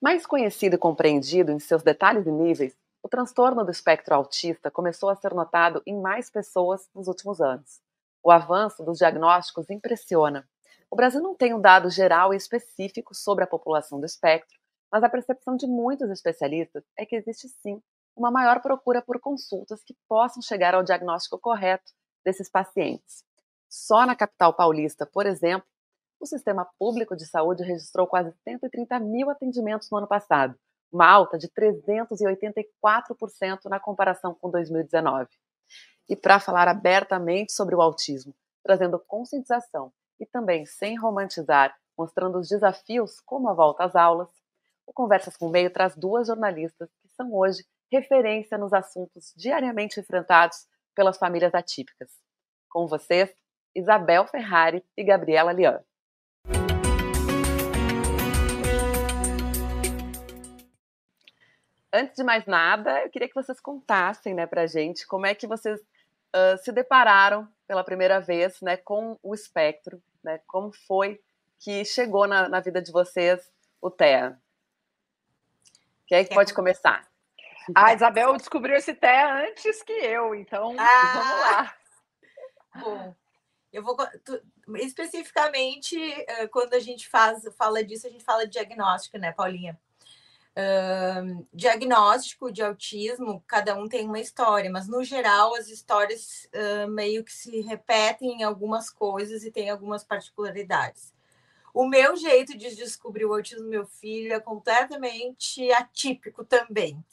Mais conhecido e compreendido em seus detalhes e níveis, o transtorno do espectro autista começou a ser notado em mais pessoas nos últimos anos. O avanço dos diagnósticos impressiona. O Brasil não tem um dado geral e específico sobre a população do espectro, mas a percepção de muitos especialistas é que existe sim uma maior procura por consultas que possam chegar ao diagnóstico correto desses pacientes. Só na capital paulista, por exemplo, o sistema público de saúde registrou quase 130 mil atendimentos no ano passado, uma alta de 384% na comparação com 2019. E para falar abertamente sobre o autismo, trazendo conscientização e também sem romantizar, mostrando os desafios como a volta às aulas, o Conversas com o Meio traz duas jornalistas que são hoje referência nos assuntos diariamente enfrentados pelas famílias atípicas. Com vocês, Isabel Ferrari e Gabriela Lian. Antes de mais nada, eu queria que vocês contassem né, para a gente como é que vocês uh, se depararam pela primeira vez né, com o espectro, né, como foi que chegou na, na vida de vocês o TEA. Quem é que pode começar? A Isabel descobriu esse TEA antes que eu, então ah, vamos lá. Bom, eu vou tu, especificamente quando a gente faz, fala disso, a gente fala de diagnóstico, né, Paulinha? Diagnóstico de autismo, cada um tem uma história, mas no geral as histórias uh, meio que se repetem em algumas coisas e tem algumas particularidades. O meu jeito de descobrir o autismo do meu filho é completamente atípico também.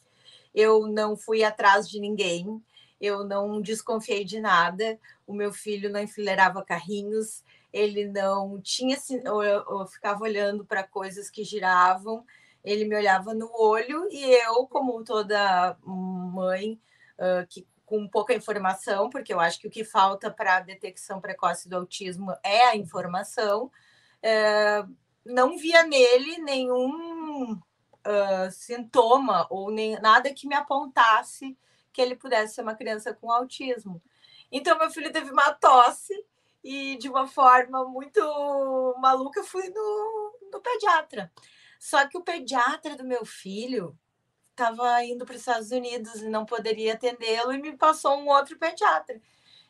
Eu não fui atrás de ninguém, eu não desconfiei de nada. O meu filho não enfileirava carrinhos, ele não tinha. Eu, eu ficava olhando para coisas que giravam ele me olhava no olho e eu, como toda mãe uh, que com pouca informação, porque eu acho que o que falta para a detecção precoce do autismo é a informação, uh, não via nele nenhum uh, sintoma ou nem nada que me apontasse que ele pudesse ser uma criança com autismo. Então, meu filho teve uma tosse e, de uma forma muito maluca, fui no, no pediatra. Só que o pediatra do meu filho estava indo para os Estados Unidos e não poderia atendê-lo e me passou um outro pediatra.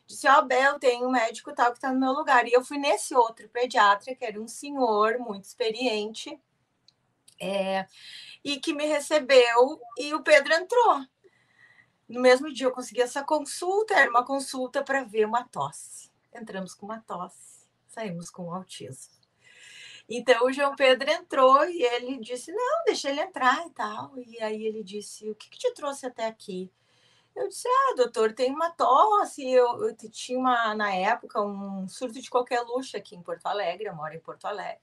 Disse: Ó, oh, Bel, tem um médico tal que está no meu lugar. E eu fui nesse outro pediatra, que era um senhor muito experiente, é, e que me recebeu, e o Pedro entrou. No mesmo dia eu consegui essa consulta, era uma consulta para ver uma tosse. Entramos com uma tosse, saímos com autismo. Então o João Pedro entrou e ele disse: Não, deixa ele entrar e tal. E aí ele disse: O que, que te trouxe até aqui? Eu disse: Ah, doutor, tem uma tosse. Eu, eu tinha uma, na época um surto de qualquer luxo aqui em Porto Alegre, eu moro em Porto Alegre.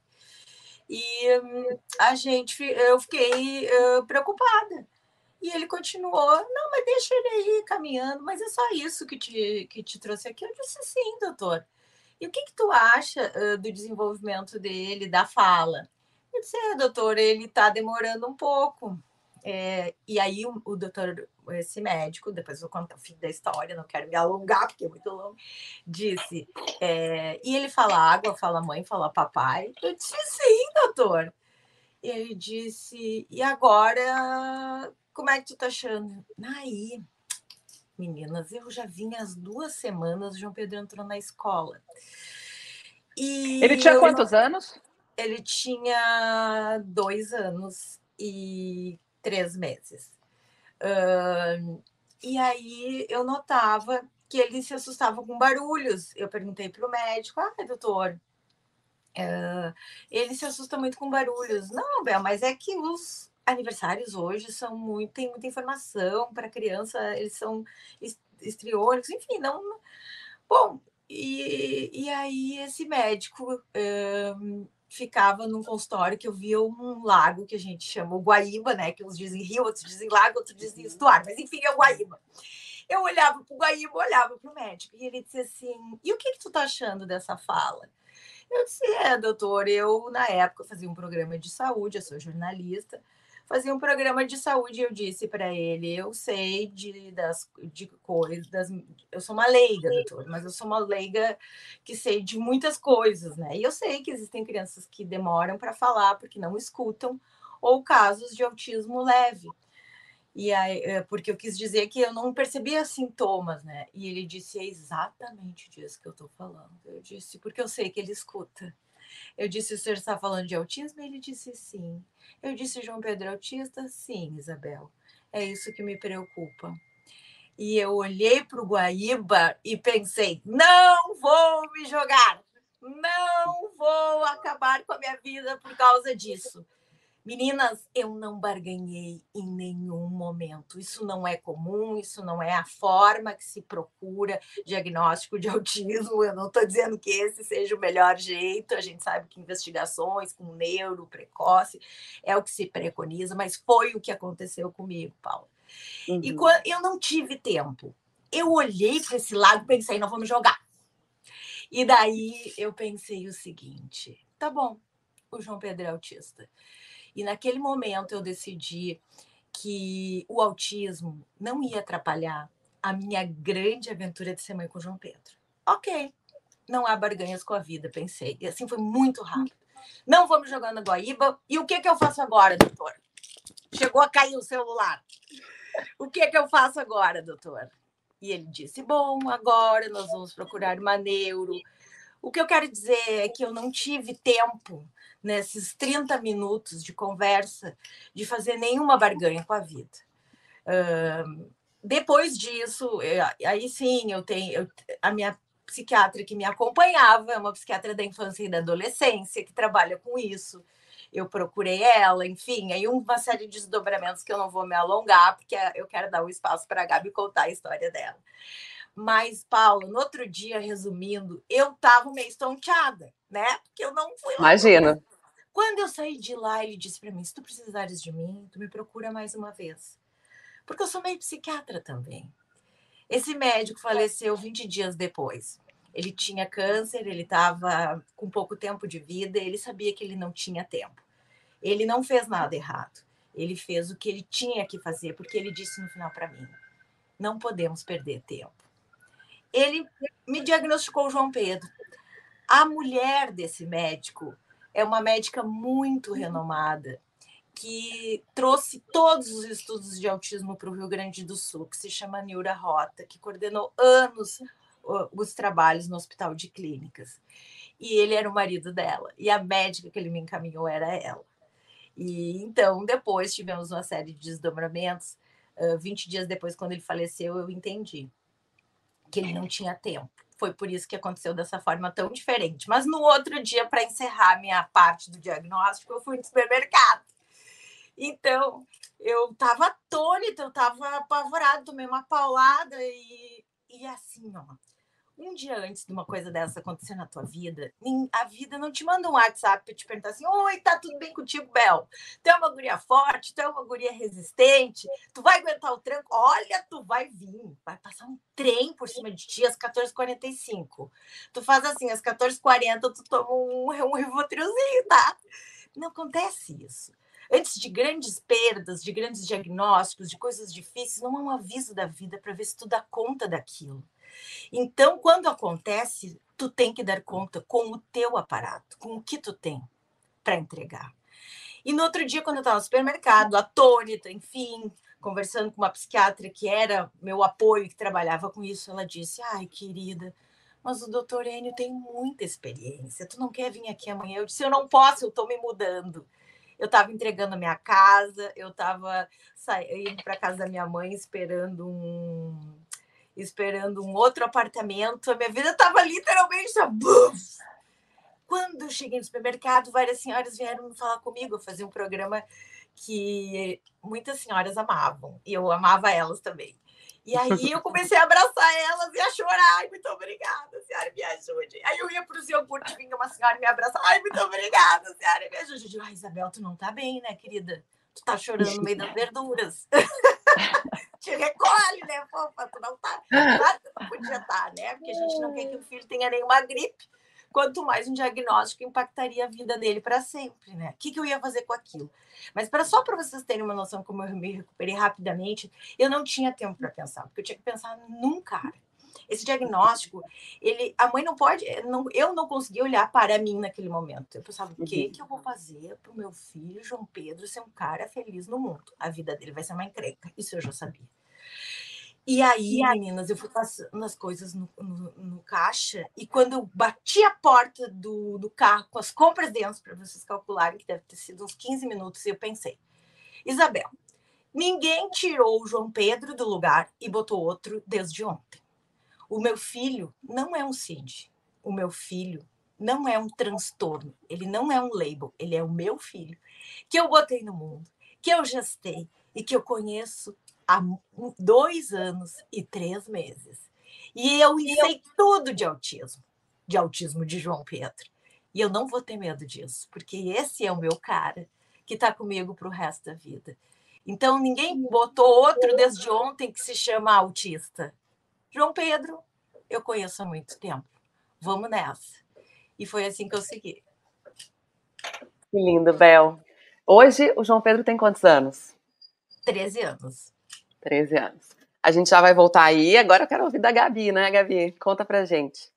E a gente, eu fiquei uh, preocupada. E ele continuou: Não, mas deixa ele aí caminhando, mas é só isso que te, que te trouxe aqui. Eu disse: Sim, doutor. E o que, que tu acha uh, do desenvolvimento dele, da fala? Eu disse, é, doutor, ele está demorando um pouco. É, e aí o, o, doutor, esse médico, depois eu contar o fim da história, não quero me alongar, porque é muito longo, disse, é, e ele fala água, fala mãe, fala papai? Eu disse, sim, doutor. Ele disse, e agora, como é que tu tá achando? Aí, meninas, eu já vim as duas semanas, o João Pedro entrou na escola. E ele tinha quantos não... anos? Ele tinha dois anos e três meses. Uh, e aí eu notava que ele se assustava com barulhos. Eu perguntei para o médico: ah, doutor, uh, ele se assusta muito com barulhos. Não, Bel, mas é que os aniversários hoje são muito, tem muita informação para criança, eles são estriônicos, enfim, não. Bom, e, e aí esse médico um, ficava num consultório que eu via um lago que a gente chama o Guaíba, né? Que uns dizem rio, outros dizem lago, outros dizem estuário, mas enfim, é o Guaíba. Eu olhava para o Guaíba, olhava para o médico, e ele disse assim: e o que, que tu tá achando dessa fala? Eu disse: é, doutor, eu na época fazia um programa de saúde, eu sou jornalista fazia um programa de saúde e eu disse para ele, eu sei de, das, de coisas, das, eu sou uma leiga, doutor, mas eu sou uma leiga que sei de muitas coisas, né? E eu sei que existem crianças que demoram para falar porque não escutam, ou casos de autismo leve. E aí, é, porque eu quis dizer que eu não percebia sintomas, né? E ele disse: é exatamente disso que eu estou falando. Eu disse, porque eu sei que ele escuta. Eu disse: o senhor está falando de autismo? Ele disse: sim. Eu disse: João Pedro é autista? Sim, Isabel. É isso que me preocupa. E eu olhei para o Guaíba e pensei: não vou me jogar, não vou acabar com a minha vida por causa disso. Meninas, eu não barganhei em nenhum momento. Isso não é comum, isso não é a forma que se procura diagnóstico de autismo. Eu não estou dizendo que esse seja o melhor jeito. A gente sabe que investigações com neuro precoce é o que se preconiza, mas foi o que aconteceu comigo, Paula. Uhum. E quando eu não tive tempo, eu olhei para esse lado e pensei, não vamos jogar. E daí eu pensei o seguinte: tá bom, o João Pedro é autista. E naquele momento eu decidi que o autismo não ia atrapalhar a minha grande aventura de ser mãe com o João Pedro. Ok, não há barganhas com a vida, pensei. E assim foi muito rápido. Não vamos jogar na Guaíba. E o que, que eu faço agora, doutor? Chegou a cair o celular. O que, que eu faço agora, doutor? E ele disse: Bom, agora nós vamos procurar uma neuro. O que eu quero dizer é que eu não tive tempo nesses 30 minutos de conversa, de fazer nenhuma barganha com a vida. Uh, depois disso, eu, aí sim, eu tenho eu, a minha psiquiatra que me acompanhava, é uma psiquiatra da infância e da adolescência, que trabalha com isso. Eu procurei ela, enfim, aí uma série de desdobramentos que eu não vou me alongar, porque eu quero dar um espaço para a Gabi contar a história dela. Mas, Paulo, no outro dia, resumindo, eu estava meio estonteada, né? Porque eu não fui lá. Imagina. Quando eu saí de lá, ele disse para mim: se tu precisares de mim, tu me procura mais uma vez. Porque eu sou meio psiquiatra também. Esse médico faleceu 20 dias depois. Ele tinha câncer, ele estava com pouco tempo de vida, ele sabia que ele não tinha tempo. Ele não fez nada errado. Ele fez o que ele tinha que fazer, porque ele disse no final para mim: não podemos perder tempo. Ele me diagnosticou João Pedro. A mulher desse médico é uma médica muito uhum. renomada que trouxe todos os estudos de autismo para o Rio Grande do Sul, que se chama Niura Rota, que coordenou anos os trabalhos no Hospital de Clínicas. E ele era o marido dela, e a médica que ele me encaminhou era ela. E então, depois tivemos uma série de desdobramentos. Uh, 20 dias depois, quando ele faleceu, eu entendi que ele não tinha tempo foi por isso que aconteceu dessa forma tão diferente. Mas no outro dia, para encerrar minha parte do diagnóstico, eu fui no supermercado. Então, eu estava atônita, eu estava apavorada, tomei uma paulada e, e assim, ó um dia antes de uma coisa dessa acontecer na tua vida, a vida não te manda um WhatsApp para te perguntar assim: Oi, tá tudo bem contigo, Bel? Tu é uma guria forte, tu é uma guria resistente, tu vai aguentar o tranco? Olha, tu vai vir, vai passar um trem por cima de ti às 14h45. Tu faz assim, às 14h40 tu toma um, um rivotrilzinho, tá? Não acontece isso. Antes de grandes perdas, de grandes diagnósticos, de coisas difíceis, não há um aviso da vida para ver se tu dá conta daquilo. Então, quando acontece, tu tem que dar conta com o teu aparato, com o que tu tem para entregar. E no outro dia, quando eu estava no supermercado, atônita, enfim, conversando com uma psiquiatra que era meu apoio, que trabalhava com isso, ela disse: Ai, querida, mas o doutor Enio tem muita experiência, tu não quer vir aqui amanhã? Eu disse: Eu não posso, eu estou me mudando. Eu estava entregando a minha casa, eu estava indo para casa da minha mãe esperando um esperando um outro apartamento. A minha vida estava literalmente. Buf! Quando cheguei no supermercado, várias senhoras vieram falar comigo. Fazia um programa que muitas senhoras amavam, e eu amava elas também. E aí eu comecei a abraçar elas e a chorar. Ai, muito obrigada, senhora, me ajude. Aí eu ia para o iogurte, vinha uma senhora me abraçar. Ai, muito obrigada, senhora, me ajude. Eu digo, ai, Isabel, tu não tá bem, né, querida? Tu tá chorando no meio das verduras. te recolhe, né, fofa? Tu não tá. Claro que não podia estar, tá, né? Porque a gente não quer que o filho tenha nenhuma gripe. Quanto mais um diagnóstico impactaria a vida dele para sempre, né? O que, que eu ia fazer com aquilo? Mas para só para vocês terem uma noção como eu me recuperei rapidamente, eu não tinha tempo para pensar, porque eu tinha que pensar num cara. Esse diagnóstico, ele, a mãe não pode, não, eu não consegui olhar para mim naquele momento. Eu pensava, o que, uhum. que eu vou fazer para o meu filho, João Pedro, ser um cara feliz no mundo? A vida dele vai ser uma encrenca. Isso eu já sabia. E aí, meninas, eu fui passando as coisas no, no, no, caixa, e quando eu bati a porta do, do carro com as compras dentro, para vocês calcularem, que deve ter sido uns 15 minutos, eu pensei, Isabel, ninguém tirou o João Pedro do lugar e botou outro desde ontem. O meu filho não é um CID. O meu filho não é um transtorno. Ele não é um label. Ele é o meu filho, que eu botei no mundo, que eu gestei e que eu conheço há dois anos e três meses. E eu sei tudo de autismo, de autismo de João Pedro. E eu não vou ter medo disso, porque esse é o meu cara que está comigo para o resto da vida. Então, ninguém botou outro desde ontem que se chama autista. João Pedro, eu conheço há muito tempo. Vamos nessa. E foi assim que eu segui. Que lindo, Bel. Hoje, o João Pedro tem quantos anos? 13 anos. 13 anos. A gente já vai voltar aí. Agora eu quero ouvir da Gabi, né, Gabi? Conta pra gente.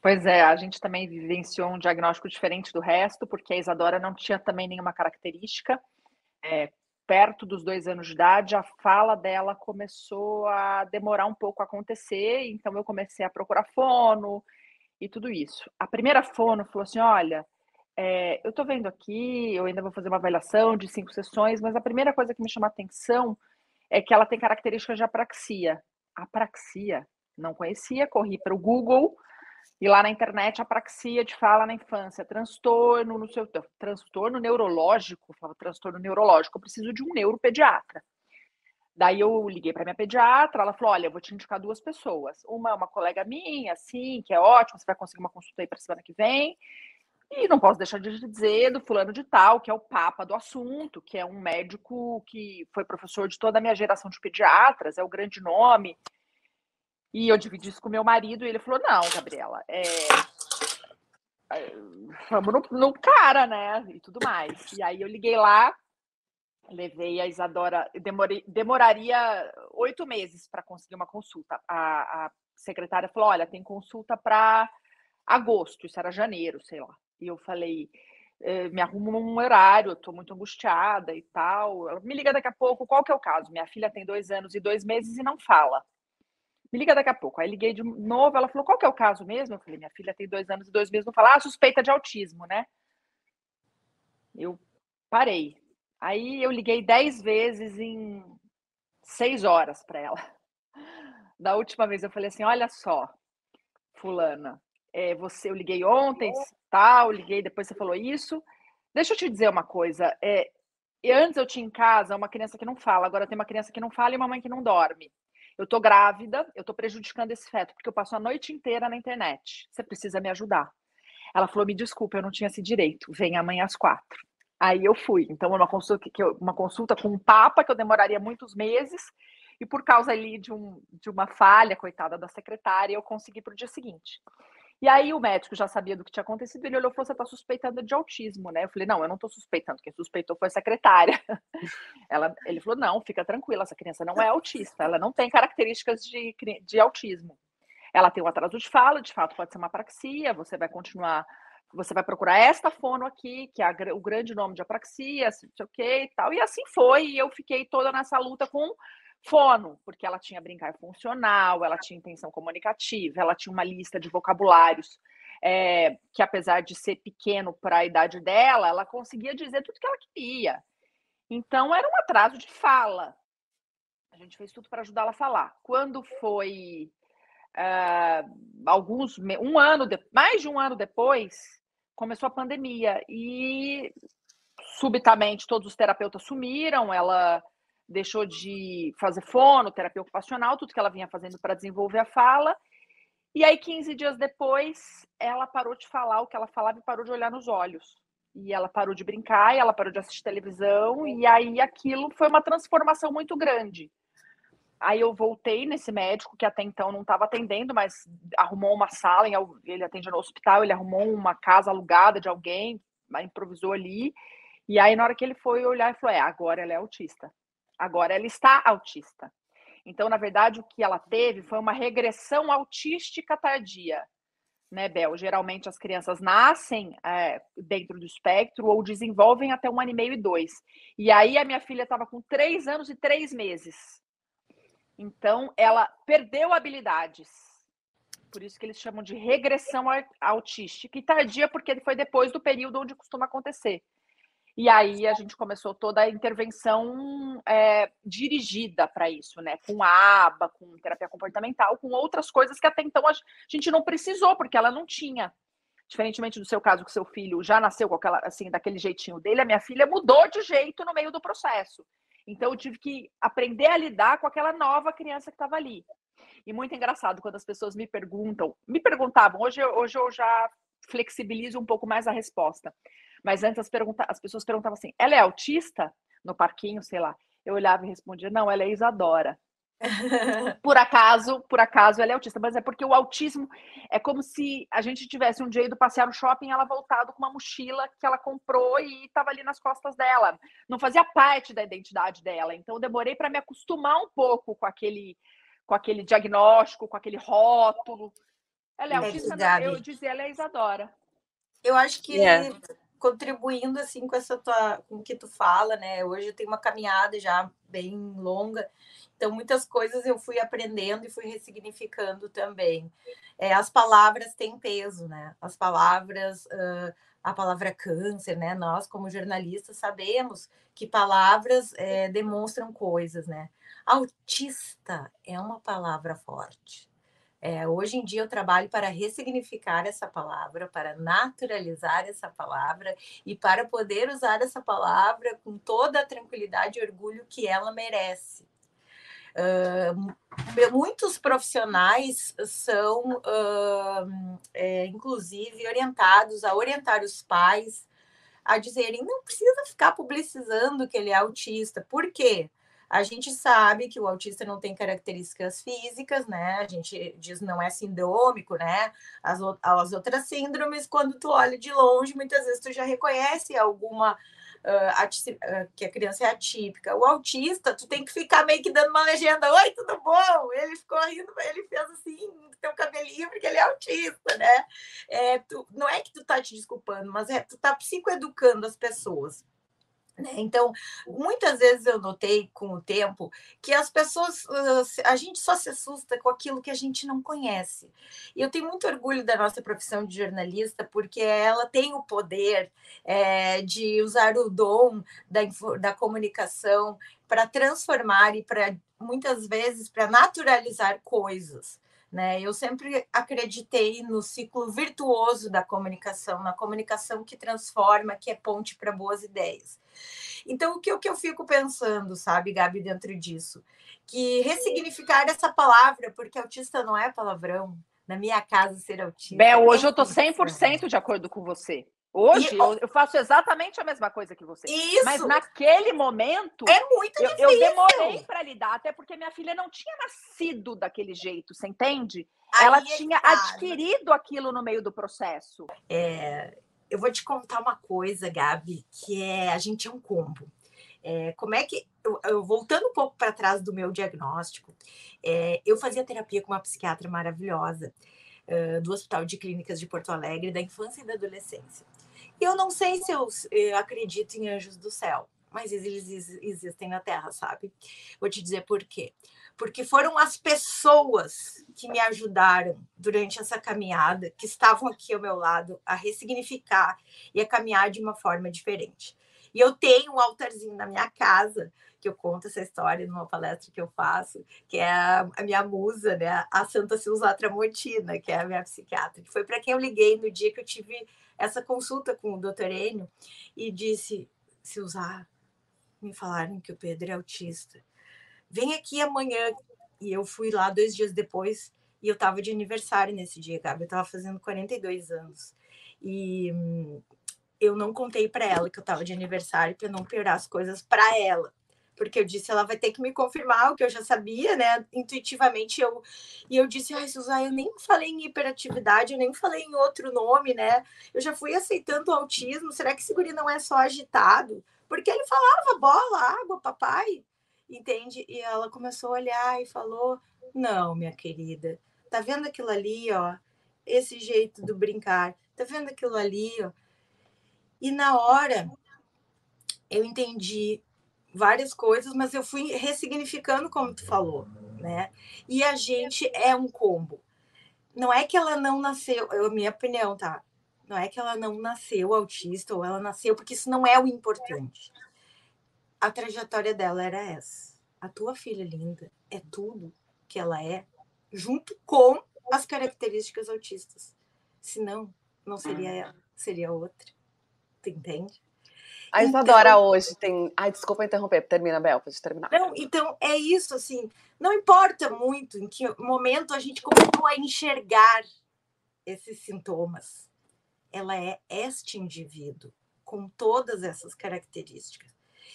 Pois é, a gente também vivenciou um diagnóstico diferente do resto, porque a Isadora não tinha também nenhuma característica. É, perto dos dois anos de idade, a fala dela começou a demorar um pouco a acontecer, então eu comecei a procurar fono e tudo isso. A primeira fono falou assim: olha, é, eu estou vendo aqui, eu ainda vou fazer uma avaliação de cinco sessões, mas a primeira coisa que me chama atenção é que ela tem características de apraxia. Apraxia, não conhecia, corri para o Google e lá na internet apraxia de fala na infância, transtorno no seu transtorno neurológico, fala transtorno neurológico, eu preciso de um neuropediatra. Daí eu liguei para minha pediatra, ela falou: "Olha, eu vou te indicar duas pessoas. Uma é uma colega minha, assim, que é ótima, você vai conseguir uma consulta aí para semana que vem. E não posso deixar de dizer do fulano de tal, que é o papa do assunto, que é um médico que foi professor de toda a minha geração de pediatras, é o grande nome. E eu dividi isso com meu marido e ele falou: não, Gabriela, é... é vamos no, no, cara, né? E tudo mais. E aí eu liguei lá, levei a Isadora, demorei, demoraria oito meses para conseguir uma consulta. A, a secretária falou: olha, tem consulta para agosto, isso era janeiro, sei lá. E eu falei, eh, me arrumo um horário, eu tô muito angustiada e tal. Ela, me liga daqui a pouco, qual que é o caso? Minha filha tem dois anos e dois meses e não fala. Me liga daqui a pouco. Aí liguei de novo, ela falou, qual que é o caso mesmo? Eu falei, minha filha tem dois anos e dois meses, não fala, ah, suspeita de autismo, né? Eu parei. Aí eu liguei dez vezes em seis horas para ela. Da última vez eu falei assim, olha só, fulana, é, você, eu liguei ontem, tal, liguei, depois você falou isso. Deixa eu te dizer uma coisa. É, antes eu tinha em casa uma criança que não fala, agora tem uma criança que não fala e uma mãe que não dorme. Eu tô grávida, eu tô prejudicando esse feto, porque eu passo a noite inteira na internet. Você precisa me ajudar. Ela falou: me desculpa, eu não tinha esse direito. Vem amanhã às quatro. Aí eu fui. Então, uma consulta, eu, uma consulta com um papa que eu demoraria muitos meses, e por causa ali de, um, de uma falha, coitada da secretária, eu consegui para o dia seguinte. E aí o médico já sabia do que tinha acontecido, ele olhou e falou: você está suspeitando de autismo, né? Eu falei, não, eu não estou suspeitando, quem suspeitou foi a secretária. Ela, ele falou: não, fica tranquila, essa criança não é autista, ela não tem características de, de autismo. Ela tem um atraso de fala, de fato pode ser uma apraxia, você vai continuar, você vai procurar esta fono aqui, que é a, o grande nome de apraxia, não sei o que e tal. E assim foi, e eu fiquei toda nessa luta com Fono, porque ela tinha brincar funcional, ela tinha intenção comunicativa, ela tinha uma lista de vocabulários é, que, apesar de ser pequeno para a idade dela, ela conseguia dizer tudo que ela queria. Então, era um atraso de fala. A gente fez tudo para ajudá-la a falar. Quando foi uh, alguns um ano de, mais de um ano depois começou a pandemia e subitamente todos os terapeutas sumiram ela deixou de fazer fono, terapia ocupacional, tudo que ela vinha fazendo para desenvolver a fala. E aí, 15 dias depois, ela parou de falar o que ela falava e parou de olhar nos olhos. E ela parou de brincar, e ela parou de assistir televisão, e aí aquilo foi uma transformação muito grande. Aí eu voltei nesse médico que até então não estava atendendo, mas arrumou uma sala, ele atende no hospital, ele arrumou uma casa alugada de alguém, improvisou ali. E aí, na hora que ele foi olhar, ele falou: É, agora ela é autista. Agora ela está autista. Então, na verdade, o que ela teve foi uma regressão autística tardia, né, Bel? Geralmente as crianças nascem é, dentro do espectro ou desenvolvem até um ano e meio e dois. E aí a minha filha estava com três anos e três meses. Então, ela perdeu habilidades. Por isso que eles chamam de regressão autística e tardia, porque foi depois do período onde costuma acontecer. E aí a gente começou toda a intervenção é, dirigida para isso, né? Com aba, com terapia comportamental, com outras coisas que até então a gente não precisou, porque ela não tinha. Diferentemente do seu caso, que seu filho já nasceu com aquela, assim, daquele jeitinho dele, a minha filha mudou de jeito no meio do processo. Então eu tive que aprender a lidar com aquela nova criança que estava ali. E muito engraçado quando as pessoas me perguntam, me perguntavam, hoje, hoje eu já flexibilizo um pouco mais a resposta. Mas antes as, pergunta, as pessoas perguntavam assim: ela é autista? No parquinho, sei lá. Eu olhava e respondia: não, ela é Isadora. por acaso, por acaso ela é autista, mas é porque o autismo é como se a gente tivesse um dia ido passear no shopping, ela voltado com uma mochila que ela comprou e estava ali nas costas dela. Não fazia parte da identidade dela. Então demorei para me acostumar um pouco com aquele com aquele diagnóstico, com aquele rótulo. Ela é, é autista, eu dizia, ela é Isadora. Eu acho que yeah. Contribuindo assim com essa tua, com o que tu fala, né? Hoje eu tenho uma caminhada já bem longa, então muitas coisas eu fui aprendendo e fui ressignificando também. É, as palavras têm peso, né? As palavras, uh, a palavra câncer, né? Nós como jornalistas sabemos que palavras é, demonstram coisas, né? Autista é uma palavra forte. É, hoje em dia eu trabalho para ressignificar essa palavra, para naturalizar essa palavra e para poder usar essa palavra com toda a tranquilidade e orgulho que ela merece. Uh, muitos profissionais são, uh, é, inclusive, orientados a orientar os pais a dizerem não precisa ficar publicizando que ele é autista. Por quê? A gente sabe que o autista não tem características físicas, né? A gente diz não é sindrômico, né? As, as outras síndromes, quando tu olha de longe, muitas vezes tu já reconhece alguma Uh, que a criança é atípica. O autista, tu tem que ficar meio que dando uma legenda, oi, tudo bom? Ele ficou rindo, ele fez assim, teu cabelinho, porque ele é autista, né? É, tu, não é que tu tá te desculpando, mas é tu tá psicoeducando as pessoas. Né? Então, muitas vezes eu notei com o tempo que as pessoas, a gente só se assusta com aquilo que a gente não conhece. E eu tenho muito orgulho da nossa profissão de jornalista, porque ela tem o poder é, de usar o dom da, da comunicação para transformar e para, muitas vezes, para naturalizar coisas. Né? Eu sempre acreditei no ciclo virtuoso da comunicação, na comunicação que transforma, que é ponte para boas ideias. Então, o que, o que eu fico pensando, sabe, Gabi, dentro disso? Que ressignificar essa palavra, porque autista não é palavrão. Na minha casa, ser autista. Bel, hoje eu estou 100% de acordo com você. Hoje e, eu, eu, faço exatamente a mesma coisa que você. Isso. Mas naquele momento. É muito eu, difícil. Eu demorei para lidar, até porque minha filha não tinha nascido daquele jeito, você entende? Aí Ela é tinha tá, adquirido aquilo no meio do processo. É, eu vou te contar uma coisa, Gabi, que é a gente é um combo. É, como é que. Eu, eu, voltando um pouco para trás do meu diagnóstico, é, eu fazia terapia com uma psiquiatra maravilhosa. Do Hospital de Clínicas de Porto Alegre, da infância e da adolescência. Eu não sei se eu, eu acredito em anjos do céu, mas eles existem na Terra, sabe? Vou te dizer por quê. Porque foram as pessoas que me ajudaram durante essa caminhada, que estavam aqui ao meu lado, a ressignificar e a caminhar de uma forma diferente. E eu tenho um altarzinho na minha casa, que eu conto essa história numa palestra que eu faço, que é a, minha musa, né? A Santa Silza Tramontina, que é a minha psiquiatra, que foi para quem eu liguei no dia que eu tive essa consulta com o doutor Enio e disse: se usar, me falaram que o Pedro é autista. Vem aqui amanhã. E eu fui lá dois dias depois e eu estava de aniversário nesse dia, Gabi. Eu estava fazendo 42 anos. E hum, eu não contei para ela que eu estava de aniversário para não piorar as coisas para ela porque eu disse, ela vai ter que me confirmar o que eu já sabia, né? Intuitivamente eu e eu disse, ai, Suzana, eu nem falei em hiperatividade, eu nem falei em outro nome, né? Eu já fui aceitando o autismo. Será que esse guri não é só agitado? Porque ele falava bola, água, papai. entende? E ela começou a olhar e falou: Não, minha querida, tá vendo aquilo ali, ó? Esse jeito do brincar, tá vendo aquilo ali, ó? E na hora eu entendi várias coisas, mas eu fui ressignificando como tu falou, né? E a gente é um combo. Não é que ela não nasceu, é a minha opinião, tá? Não é que ela não nasceu autista ou ela nasceu, porque isso não é o importante. A trajetória dela era essa. A tua filha linda é tudo que ela é, junto com as características autistas. Senão, não seria ela, seria outra. Tu entende? A Isadora então, hoje tem. Ai, desculpa interromper, termina, Bel, pode terminar. Não, então é isso, assim. Não importa muito em que momento a gente começou a enxergar esses sintomas. Ela é este indivíduo, com todas essas características.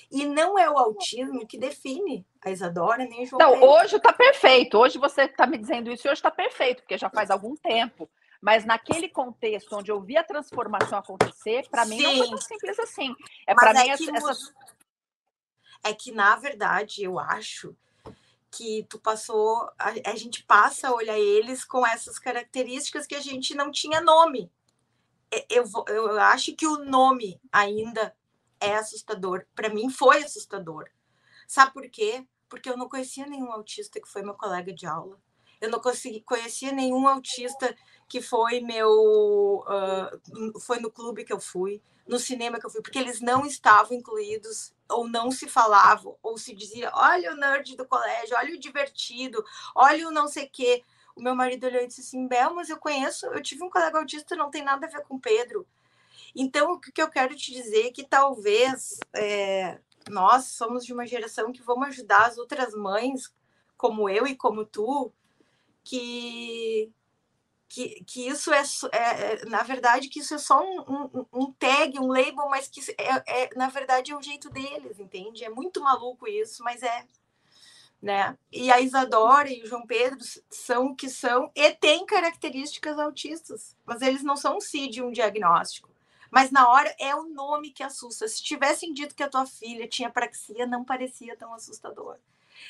E não é o autismo que define a Isadora nem o João. Não, Pedro. hoje está perfeito. Hoje você está me dizendo isso e hoje está perfeito, porque já faz algum tempo. Mas naquele contexto onde eu vi a transformação acontecer, para mim não foi tão simples assim. É para é mim que essa... é que na verdade eu acho que tu passou, a, a, gente passa a olhar eles com essas características que a gente não tinha nome. Eu, eu acho que o nome ainda é assustador. Para mim foi assustador. Sabe por quê? Porque eu não conhecia nenhum autista que foi meu colega de aula. Eu não consegui, conhecia nenhum autista que foi meu. Uh, foi no clube que eu fui, no cinema que eu fui, porque eles não estavam incluídos, ou não se falavam, ou se dizia: olha o nerd do colégio, olha o divertido, olha o não sei quê. O meu marido olhou e disse assim: Bel, mas eu conheço, eu tive um colega autista, não tem nada a ver com Pedro. Então, o que eu quero te dizer é que talvez é, nós somos de uma geração que vamos ajudar as outras mães, como eu e como tu, que que, que isso é, é, é, na verdade, que isso é só um, um, um tag, um label, mas que é, é, na verdade, é o jeito deles, entende? É muito maluco isso, mas é. Né? E a Isadora e o João Pedro são o que são e têm características autistas, mas eles não são um CID, um diagnóstico. Mas na hora é o nome que assusta. Se tivessem dito que a tua filha tinha praxia, não parecia tão assustador.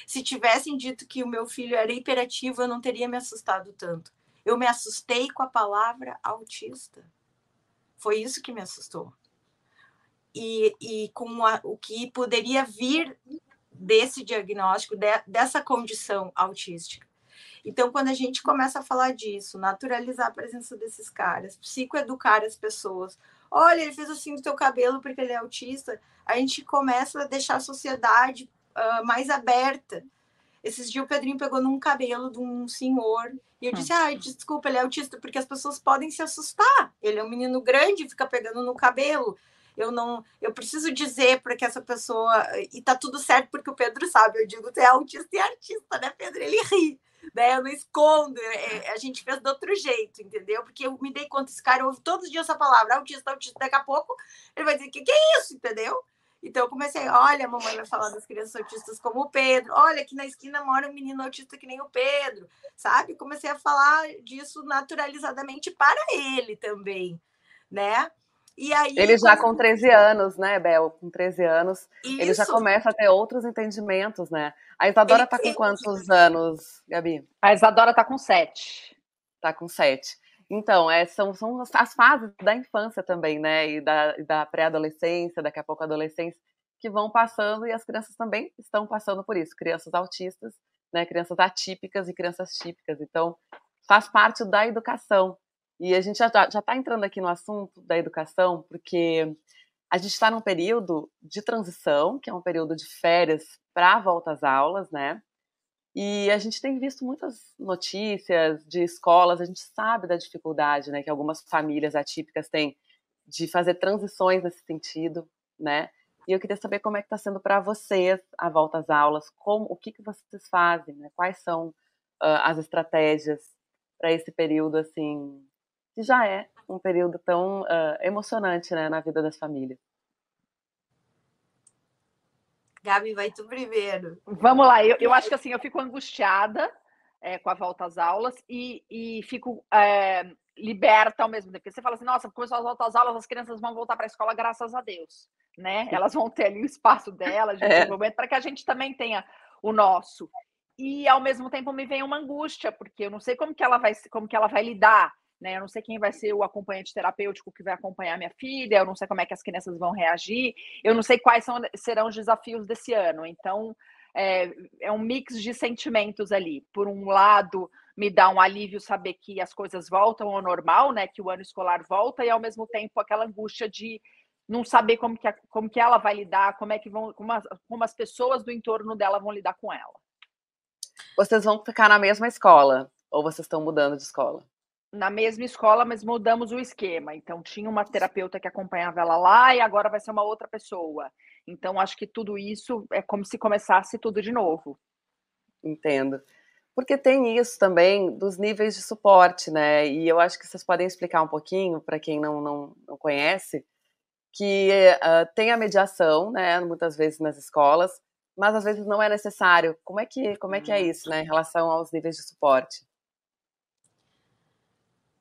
Se tivessem dito que o meu filho era hiperativo, eu não teria me assustado tanto. Eu me assustei com a palavra autista. Foi isso que me assustou. E, e com a, o que poderia vir desse diagnóstico, de, dessa condição autística. Então, quando a gente começa a falar disso, naturalizar a presença desses caras, psicoeducar as pessoas, olha, ele fez assim do teu cabelo porque ele é autista, a gente começa a deixar a sociedade uh, mais aberta. Esses dias o Pedrinho pegou num cabelo de um senhor e eu disse, ai, desculpa, ele é autista, porque as pessoas podem se assustar. Ele é um menino grande, fica pegando no cabelo. Eu não, eu preciso dizer para que essa pessoa e tá tudo certo porque o Pedro sabe. Eu digo, você é autista e artista, né, Pedro? Ele ri né? Eu não escondo, é, a gente fez de outro jeito, entendeu? Porque eu me dei conta, esse cara ouve todos os dias essa palavra, autista, autista, daqui a pouco ele vai dizer, que que é isso, entendeu? Então eu comecei, olha, a mamãe vai falar das crianças autistas como o Pedro, olha, aqui na esquina mora um menino autista que nem o Pedro, sabe? Comecei a falar disso naturalizadamente para ele também, né? E aí, ele já com 13 anos, né, Bel? Com 13 anos, Isso. ele já começa a ter outros entendimentos, né? A Isadora está com quantos anos, Gabi? A Isadora está com 7. Está com 7. Então, é, são, são as fases da infância também, né? E da, da pré-adolescência, daqui a pouco adolescência, que vão passando e as crianças também estão passando por isso. Crianças autistas, né? Crianças atípicas e crianças típicas. Então, faz parte da educação. E a gente já está entrando aqui no assunto da educação, porque a gente está num período de transição, que é um período de férias para a volta às aulas, né? E a gente tem visto muitas notícias de escolas, a gente sabe da dificuldade né, que algumas famílias atípicas têm de fazer transições nesse sentido, né? E eu queria saber como é que está sendo para vocês a volta às aulas, como, o que, que vocês fazem, né? quais são uh, as estratégias para esse período assim que já é um período tão uh, emocionante né, na vida das famílias. Gabi, vai tu primeiro. Vamos lá, eu, eu acho que assim, eu fico angustiada é, com a volta às aulas e, e fico é, liberta ao mesmo tempo. Porque você fala assim, nossa, começou as voltas às aulas, as crianças vão voltar para a escola, graças a Deus. né? Elas vão ter ali o espaço delas de é. desenvolvimento para que a gente também tenha o nosso. E ao mesmo tempo me vem uma angústia, porque eu não sei como que ela vai, como que ela vai lidar, né? Eu não sei quem vai ser o acompanhante terapêutico que vai acompanhar minha filha, eu não sei como é que as crianças vão reagir, eu não sei quais são, serão os desafios desse ano. Então, é, é um mix de sentimentos ali. Por um lado, me dá um alívio saber que as coisas voltam ao normal, né? Que o ano escolar volta, e ao mesmo tempo aquela angústia de não saber como que, como que ela vai lidar, como é que vão, como as, como as pessoas do entorno dela vão lidar com ela. Vocês vão ficar na mesma escola ou vocês estão mudando de escola? Na mesma escola, mas mudamos o esquema. Então tinha uma terapeuta que acompanhava ela lá e agora vai ser uma outra pessoa. Então, acho que tudo isso é como se começasse tudo de novo. Entendo. Porque tem isso também dos níveis de suporte, né? E eu acho que vocês podem explicar um pouquinho, para quem não, não, não, conhece, que uh, tem a mediação, né? Muitas vezes nas escolas, mas às vezes não é necessário. Como é que, como é, que é isso, né? Em relação aos níveis de suporte?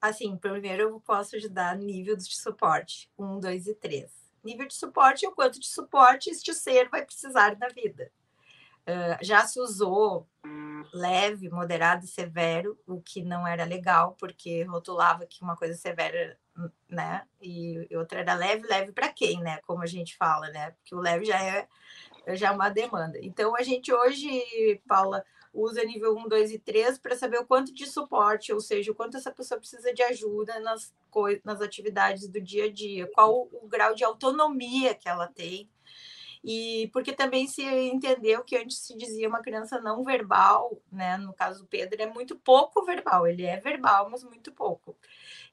Assim, primeiro eu posso ajudar nível de suporte, um, dois e três nível de suporte e o quanto de suporte este ser vai precisar na vida. Uh, já se usou leve, moderado e severo, o que não era legal, porque rotulava que uma coisa severa, né? E outra era leve, leve para quem, né? Como a gente fala, né? Porque o leve já é já é uma demanda. Então a gente hoje, Paula, usa nível 1, 2 e 3 para saber o quanto de suporte, ou seja, o quanto essa pessoa precisa de ajuda nas, nas atividades do dia a dia, qual o grau de autonomia que ela tem. E porque também se entendeu que antes se dizia uma criança não verbal, né? No caso do Pedro, é muito pouco verbal, ele é verbal, mas muito pouco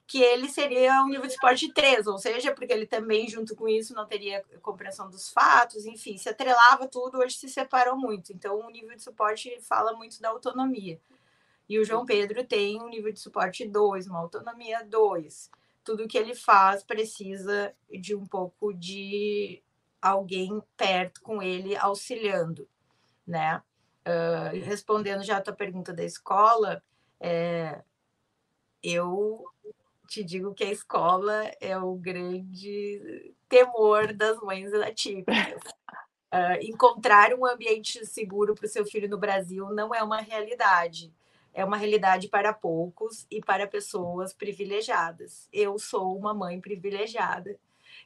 que ele seria um nível de esporte 3, ou seja, porque ele também, junto com isso, não teria compreensão dos fatos, enfim, se atrelava tudo, hoje se separou muito. Então, o nível de suporte fala muito da autonomia. E o João Pedro tem um nível de suporte 2, uma autonomia 2. Tudo que ele faz precisa de um pouco de alguém perto com ele, auxiliando, né? Uh, respondendo já a tua pergunta da escola, é, eu te digo que a escola é o grande temor das mães atípicas. Uh, encontrar um ambiente seguro para o seu filho no Brasil não é uma realidade. É uma realidade para poucos e para pessoas privilegiadas. Eu sou uma mãe privilegiada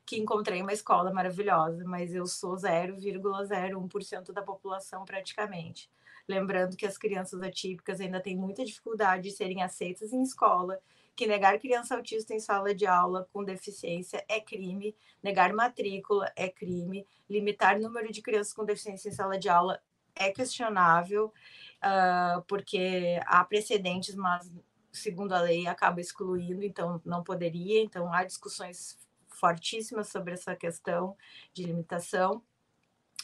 que encontrei uma escola maravilhosa, mas eu sou 0,01% da população praticamente. Lembrando que as crianças atípicas ainda têm muita dificuldade de serem aceitas em escola que negar criança autista em sala de aula com deficiência é crime, negar matrícula é crime, limitar o número de crianças com deficiência em sala de aula é questionável, uh, porque há precedentes, mas segundo a lei acaba excluindo, então não poderia. Então há discussões fortíssimas sobre essa questão de limitação.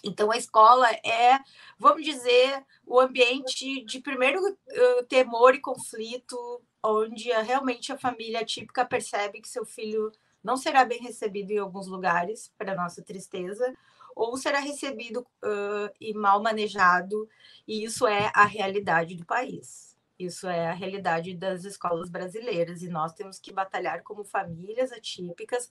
Então, a escola é, vamos dizer, o ambiente de primeiro uh, temor e conflito onde realmente a família típica percebe que seu filho não será bem recebido em alguns lugares, para nossa tristeza, ou será recebido uh, e mal manejado, e isso é a realidade do país. Isso é a realidade das escolas brasileiras, e nós temos que batalhar como famílias atípicas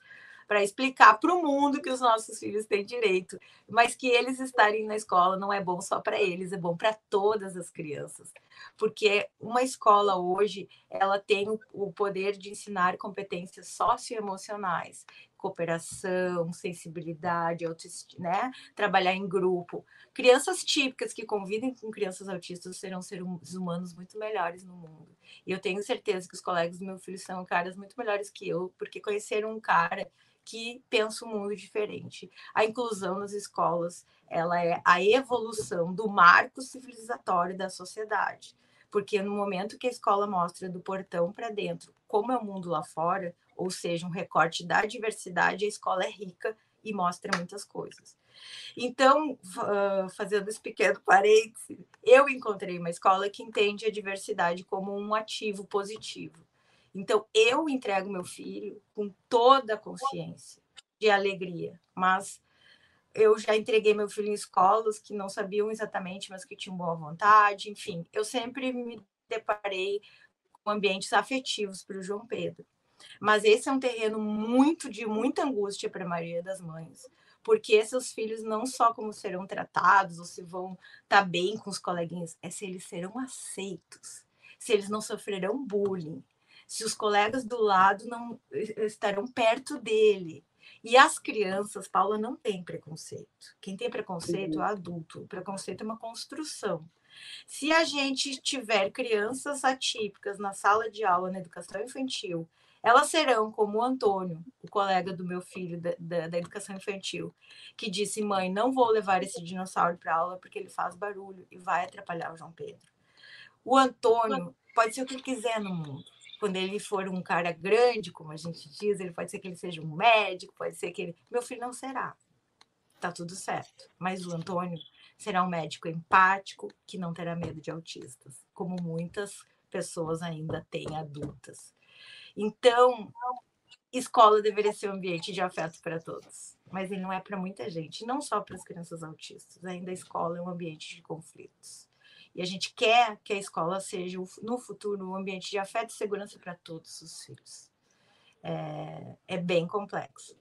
para explicar para o mundo que os nossos filhos têm direito, mas que eles estarem na escola não é bom só para eles, é bom para todas as crianças. Porque uma escola hoje, ela tem o poder de ensinar competências socioemocionais, cooperação, sensibilidade, autoestima, né? trabalhar em grupo. Crianças típicas que convivem com crianças autistas serão seres humanos muito melhores no mundo. E eu tenho certeza que os colegas do meu filho são caras muito melhores que eu, porque conheceram um cara que pensa um mundo diferente. A inclusão nas escolas, ela é a evolução do marco civilizatório da sociedade. Porque no momento que a escola mostra do portão para dentro como é o mundo lá fora, ou seja, um recorte da diversidade, a escola é rica e mostra muitas coisas. Então, fazendo esse pequeno parênteses, eu encontrei uma escola que entende a diversidade como um ativo positivo. Então, eu entrego meu filho com toda a consciência de alegria, mas eu já entreguei meu filho em escolas que não sabiam exatamente, mas que tinham boa vontade, enfim, eu sempre me deparei com ambientes afetivos para o João Pedro. Mas esse é um terreno muito de muita angústia para a maioria das mães, porque seus filhos não só como serão tratados ou se vão estar tá bem com os coleguinhas, é se eles serão aceitos, se eles não sofrerão bullying, se os colegas do lado não estarão perto dele. E as crianças, Paula, não tem preconceito. Quem tem preconceito é uhum. adulto. O preconceito é uma construção. Se a gente tiver crianças atípicas na sala de aula, na educação infantil, elas serão como o Antônio, o colega do meu filho da, da, da educação infantil, que disse: Mãe, não vou levar esse dinossauro para aula porque ele faz barulho e vai atrapalhar o João Pedro. O Antônio pode ser o que ele quiser no mundo. Quando ele for um cara grande, como a gente diz, ele pode ser que ele seja um médico, pode ser que ele. Meu filho não será. Tá tudo certo. Mas o Antônio será um médico empático que não terá medo de autistas, como muitas pessoas ainda têm adultas. Então, escola deveria ser um ambiente de afeto para todos, mas ele não é para muita gente, não só para as crianças autistas. Ainda a escola é um ambiente de conflitos. E a gente quer que a escola seja, no futuro, um ambiente de afeto e segurança para todos os filhos. É, é bem complexo.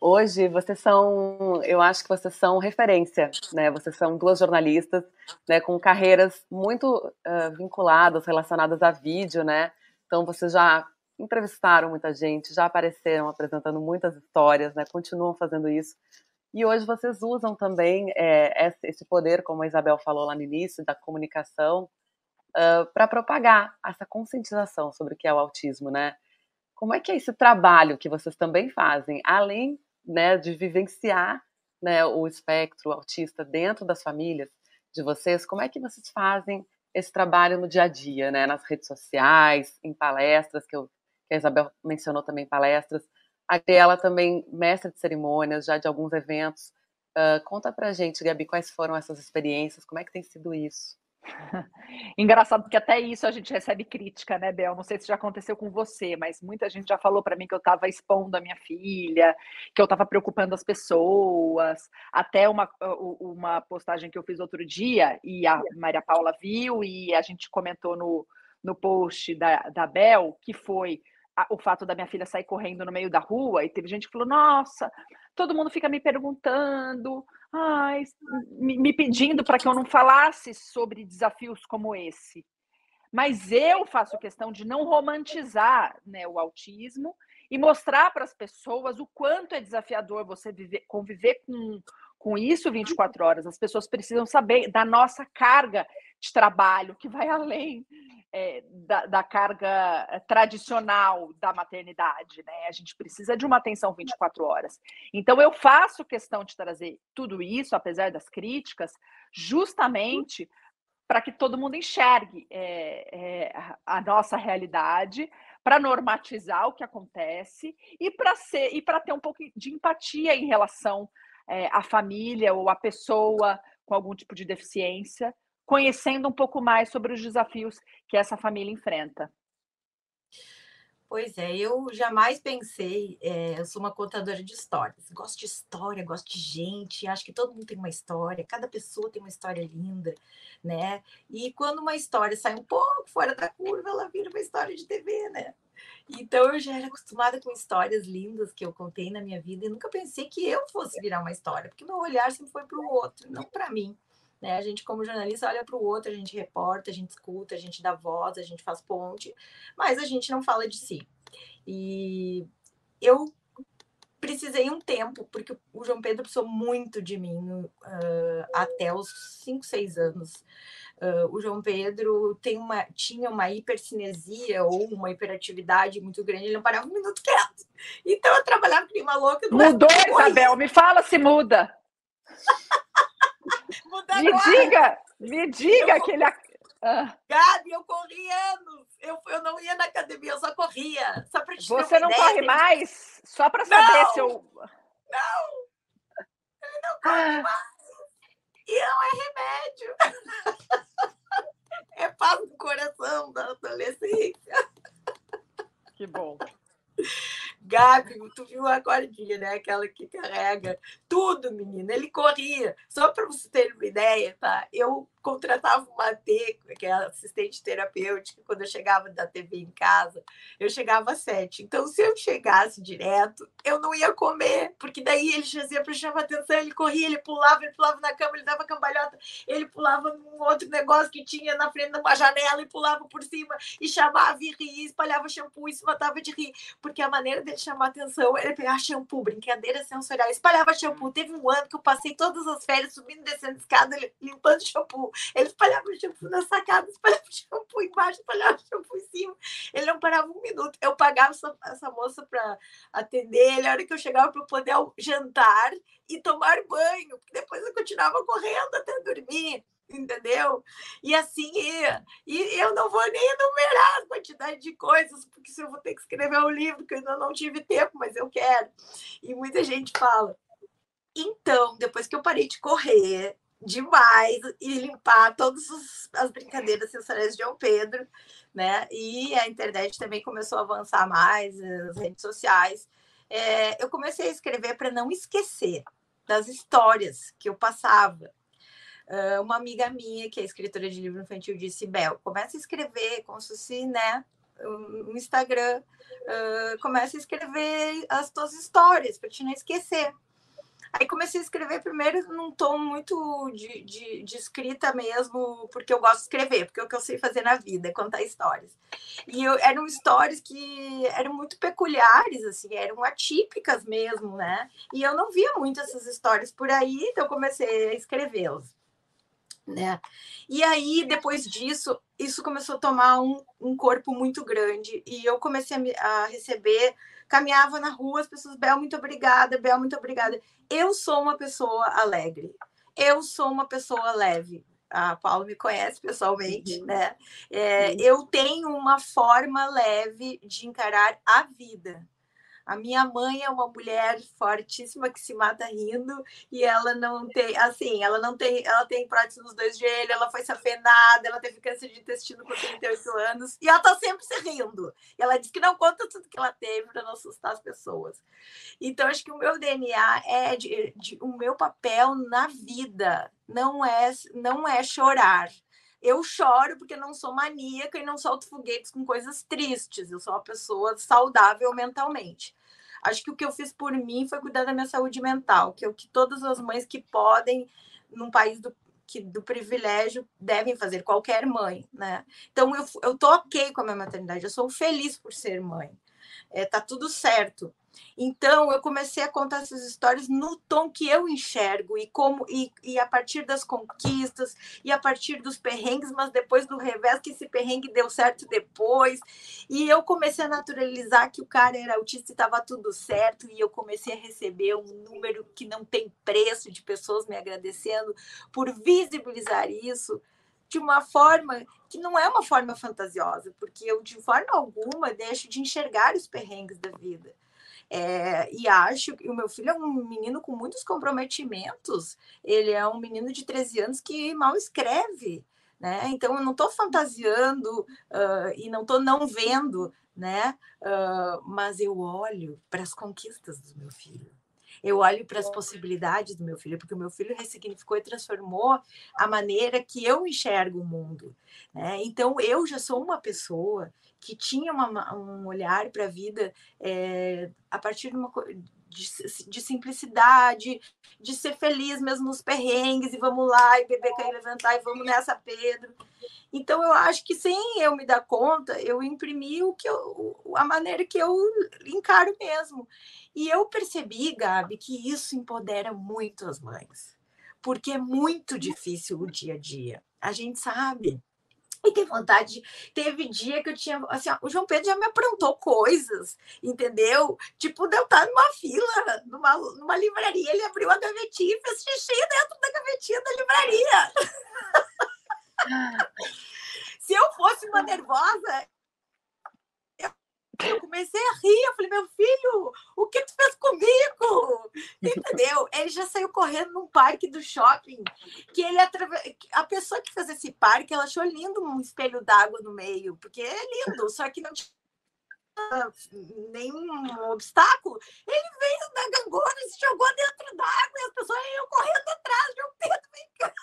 Hoje vocês são, eu acho que vocês são referência, né? Vocês são duas jornalistas, né, com carreiras muito uh, vinculadas, relacionadas a vídeo, né? Então, vocês já entrevistaram muita gente, já apareceram apresentando muitas histórias, né? Continuam fazendo isso. E hoje vocês usam também é, esse poder, como a Isabel falou lá no início, da comunicação, uh, para propagar essa conscientização sobre o que é o autismo, né? Como é que é esse trabalho que vocês também fazem, além né, de vivenciar né, o espectro autista dentro das famílias de vocês? Como é que vocês fazem esse trabalho no dia a dia, né? Nas redes sociais, em palestras, que, eu, que a Isabel mencionou também palestras. A ela também mestre de cerimônias, já de alguns eventos. Uh, conta pra gente, Gabi, quais foram essas experiências, como é que tem sido isso? Engraçado, porque até isso a gente recebe crítica, né, Bel? Não sei se já aconteceu com você, mas muita gente já falou para mim que eu estava expondo a minha filha, que eu estava preocupando as pessoas. Até uma, uma postagem que eu fiz outro dia, e a Maria Paula viu, e a gente comentou no, no post da, da Bel, que foi o fato da minha filha sair correndo no meio da rua, e teve gente que falou: Nossa, todo mundo fica me perguntando ai, me pedindo para que eu não falasse sobre desafios como esse. Mas eu faço questão de não romantizar né, o autismo e mostrar para as pessoas o quanto é desafiador você viver, conviver com, com isso 24 horas. As pessoas precisam saber da nossa carga de trabalho, que vai além é, da, da, carga eh, tradicional da maternidade, né? A gente precisa de uma atenção 24 horas. Então, eu faço questão de trazer tudo isso, apesar das críticas, justamente para que todo mundo enxergue é, é, a nossa realidade, para normatizar o que acontece e para ser e para ter um pouco de empatia em relação à família ou à pessoa com algum tipo de deficiência conhecendo um pouco mais sobre os desafios que essa família enfrenta. Pois é, eu jamais pensei, é, eu sou uma contadora de histórias, gosto de história, gosto de gente, acho que todo mundo tem uma história, cada pessoa tem uma história linda, né? E quando uma história sai um pouco fora da curva, ela vira uma história de TV, né? Então eu já era acostumada com histórias lindas que eu contei na minha vida e nunca pensei que eu fosse virar uma história, porque meu olhar sempre foi para o outro, não para mim. Né? A gente, como jornalista, olha para o outro, a gente reporta, a gente escuta, a gente dá voz, a gente faz ponte, mas a gente não fala de si. E eu precisei um tempo, porque o João Pedro precisou muito de mim uh, até os 5, 6 anos. Uh, o João Pedro tem uma, tinha uma hipercinesia ou uma hiperatividade muito grande, ele não parava um minuto quieto. Então eu trabalhava com uma louca. Mudou, Isabel, me fala se muda. me diga, me diga eu... que ele. Ah. Gabi, eu corri anos. Eu, eu não ia na academia, eu só corria. Só te Você não ideia, corre gente. mais? Só para saber não, se eu. Não! Ele não corre ah. mais. E não é remédio. coração da adolescência. Que bom. Gabi, tu viu a cordinha, né? Aquela que carrega. Tu tudo, menina. Ele corria. Só para você ter uma ideia, tá? Eu contratava uma T, que é assistente terapêutica, quando eu chegava da TV em casa, eu chegava às sete. Então, se eu chegasse direto, eu não ia comer, porque daí ele fazia para chamar atenção, ele corria, ele pulava, ele pulava na cama, ele dava cambalhota, ele pulava num outro negócio que tinha na frente de uma janela e pulava por cima e chamava e ria, espalhava shampoo e se matava de rir, porque a maneira dele chamar atenção era pegar shampoo, brincadeira sensorial, espalhava shampoo. Teve um ano que eu passei todas as férias subindo e descendo escada, limpando shampoo. Ele espalhava o shampoo na sacada, espalhava o shampoo embaixo, espalhava o shampoo em cima. Ele não parava um minuto. Eu pagava essa, essa moça para atender ele, a hora que eu chegava para poder jantar e tomar banho, porque depois eu continuava correndo até dormir entendeu? E assim ia. E eu não vou nem enumerar a quantidade de coisas, porque se eu vou ter que escrever um livro, que eu ainda não tive tempo, mas eu quero. E muita gente fala. Então, depois que eu parei de correr, demais e limpar todas as brincadeiras sensoriais de João Pedro, né? E a internet também começou a avançar mais, as redes sociais. É, eu comecei a escrever para não esquecer das histórias que eu passava. Uh, uma amiga minha, que é escritora de livro infantil, disse: Bel, começa a escrever como se fosse, né? Um Instagram, uh, começa a escrever as tuas histórias para te não esquecer. Aí comecei a escrever primeiro num tom muito de, de, de, escrita mesmo, porque eu gosto de escrever, porque é o que eu sei fazer na vida, é contar histórias. E eu, eram histórias que eram muito peculiares, assim, eram atípicas mesmo, né? E eu não via muito essas histórias por aí, então comecei a escrevê-las. Né? E aí, depois disso, isso começou a tomar um, um corpo muito grande, e eu comecei a, a receber caminhava na rua, as pessoas, Bel, muito obrigada, Bel, muito obrigada. Eu sou uma pessoa alegre, eu sou uma pessoa leve. A Paula me conhece pessoalmente, uhum. né? É, uhum. Eu tenho uma forma leve de encarar a vida. A minha mãe é uma mulher fortíssima que se mata rindo e ela não tem, assim, ela não tem, ela tem prótese nos dois joelhos, ela foi safenada, ela teve câncer de intestino com 38 anos e ela tá sempre se rindo. E ela diz que não conta tudo que ela teve para não assustar as pessoas. Então acho que o meu DNA é de, de, o meu papel na vida não é não é chorar eu choro porque não sou maníaca e não solto foguetes com coisas tristes. Eu sou uma pessoa saudável mentalmente. Acho que o que eu fiz por mim foi cuidar da minha saúde mental, que é o que todas as mães que podem, num país do, que, do privilégio, devem fazer, qualquer mãe, né? Então, eu, eu tô ok com a minha maternidade, eu sou feliz por ser mãe. É, tá tudo certo. Então, eu comecei a contar essas histórias no tom que eu enxergo e como e, e a partir das conquistas e a partir dos perrengues, mas depois do revés que esse perrengue deu certo depois. E eu comecei a naturalizar que o cara era autista e estava tudo certo e eu comecei a receber um número que não tem preço de pessoas me agradecendo por visibilizar isso de uma forma que não é uma forma fantasiosa, porque eu de forma alguma deixo de enxergar os perrengues da vida. É, e acho que o meu filho é um menino com muitos comprometimentos. Ele é um menino de 13 anos que mal escreve. Né? Então, eu não estou fantasiando uh, e não estou não vendo, né? Uh, mas eu olho para as conquistas do meu filho. Eu olho para as possibilidades do meu filho, porque o meu filho ressignificou e transformou a maneira que eu enxergo o mundo. Né? Então, eu já sou uma pessoa que tinha uma, um olhar para a vida é, a partir de uma de, de, simplicidade, de ser feliz mesmo nos perrengues, e vamos lá, e beber, cair, levantar, e vamos nessa, Pedro. Então, eu acho que sem eu me dar conta, eu imprimi o que eu, a maneira que eu encaro mesmo. E eu percebi, Gabi, que isso empodera muito as mães, porque é muito difícil o dia a dia. A gente sabe e tem vontade. Teve dia que eu tinha. Assim, ó, o João Pedro já me aprontou coisas, entendeu? Tipo, de eu estar numa fila, numa, numa livraria, ele abriu a gavetinha e fez xixi dentro da gavetinha da livraria. Se eu fosse uma nervosa, eu comecei a rir, eu falei, meu filho, o que tu fez comigo? Entendeu? Ele já saiu correndo num parque do shopping, que ele a pessoa que fez esse parque, ela achou lindo um espelho d'água no meio, porque é lindo, só que não nenhum obstáculo, ele veio na gangorra e se jogou dentro d'água e as pessoas iam correndo atrás. João Pedro, vem cá.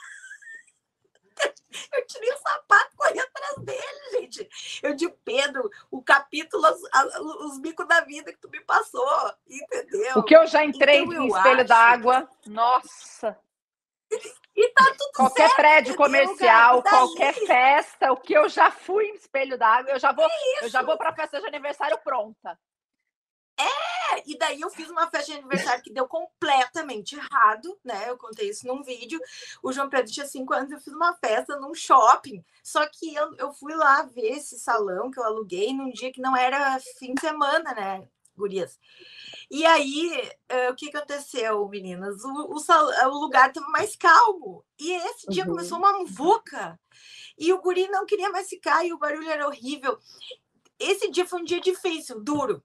Eu tirei o sapato, corri atrás dele, gente. Eu digo, Pedro, o capítulo, os, os bicos da vida que tu me passou, entendeu? O que eu já entrei então, no espelho d'água, nossa. E tá tudo qualquer certo, prédio comercial, qualquer festa, o que eu já fui em espelho d'água, eu já vou, é eu já vou para festa de aniversário pronta. É, e daí eu fiz uma festa de aniversário que deu completamente errado, né? Eu contei isso num vídeo. O João Pedro tinha cinco anos, eu fiz uma festa num shopping. Só que eu, eu fui lá ver esse salão que eu aluguei num dia que não era fim de semana, né, gurias? E aí, uh, o que aconteceu, meninas? O, o, sal, o lugar estava mais calmo. E esse dia uhum. começou uma muvuca. E o guri não queria mais ficar, e o barulho era horrível. Esse dia foi um dia difícil, duro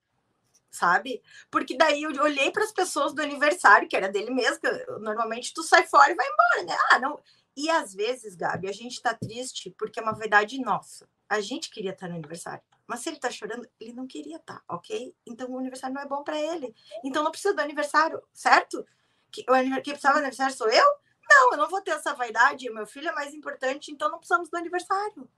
sabe? Porque daí eu olhei para as pessoas do aniversário, que era dele mesmo, que normalmente tu sai fora e vai embora, né? Ah, não. E às vezes, Gabi, a gente tá triste porque é uma verdade nossa. A gente queria estar no aniversário. Mas se ele tá chorando, ele não queria estar, ok? Então o aniversário não é bom para ele. Então não precisa do aniversário, certo? Que, o quem precisava do aniversário sou eu? Não, eu não vou ter essa vaidade. Meu filho é mais importante, então não precisamos do aniversário.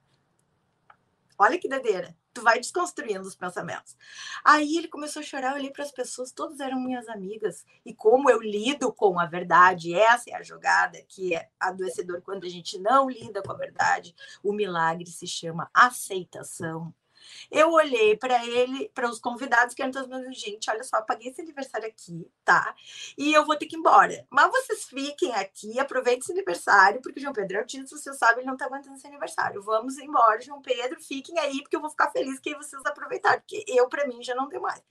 Olha que doideira. Tu vai desconstruindo os pensamentos. Aí ele começou a chorar, eu olhei para as pessoas, todas eram minhas amigas. E como eu lido com a verdade, essa é a jogada que é adoecedor quando a gente não lida com a verdade. O milagre se chama aceitação. Eu olhei para ele, para os convidados que eram todos meus, gente, olha só, paguei esse aniversário aqui, tá? E eu vou ter que ir embora. Mas vocês fiquem aqui, aproveitem esse aniversário, porque o João Pedro é artista, você sabe, ele não tá aguentando esse aniversário. Vamos embora, João Pedro, fiquem aí, porque eu vou ficar feliz que vocês aproveitaram, porque eu, para mim, já não deu mais.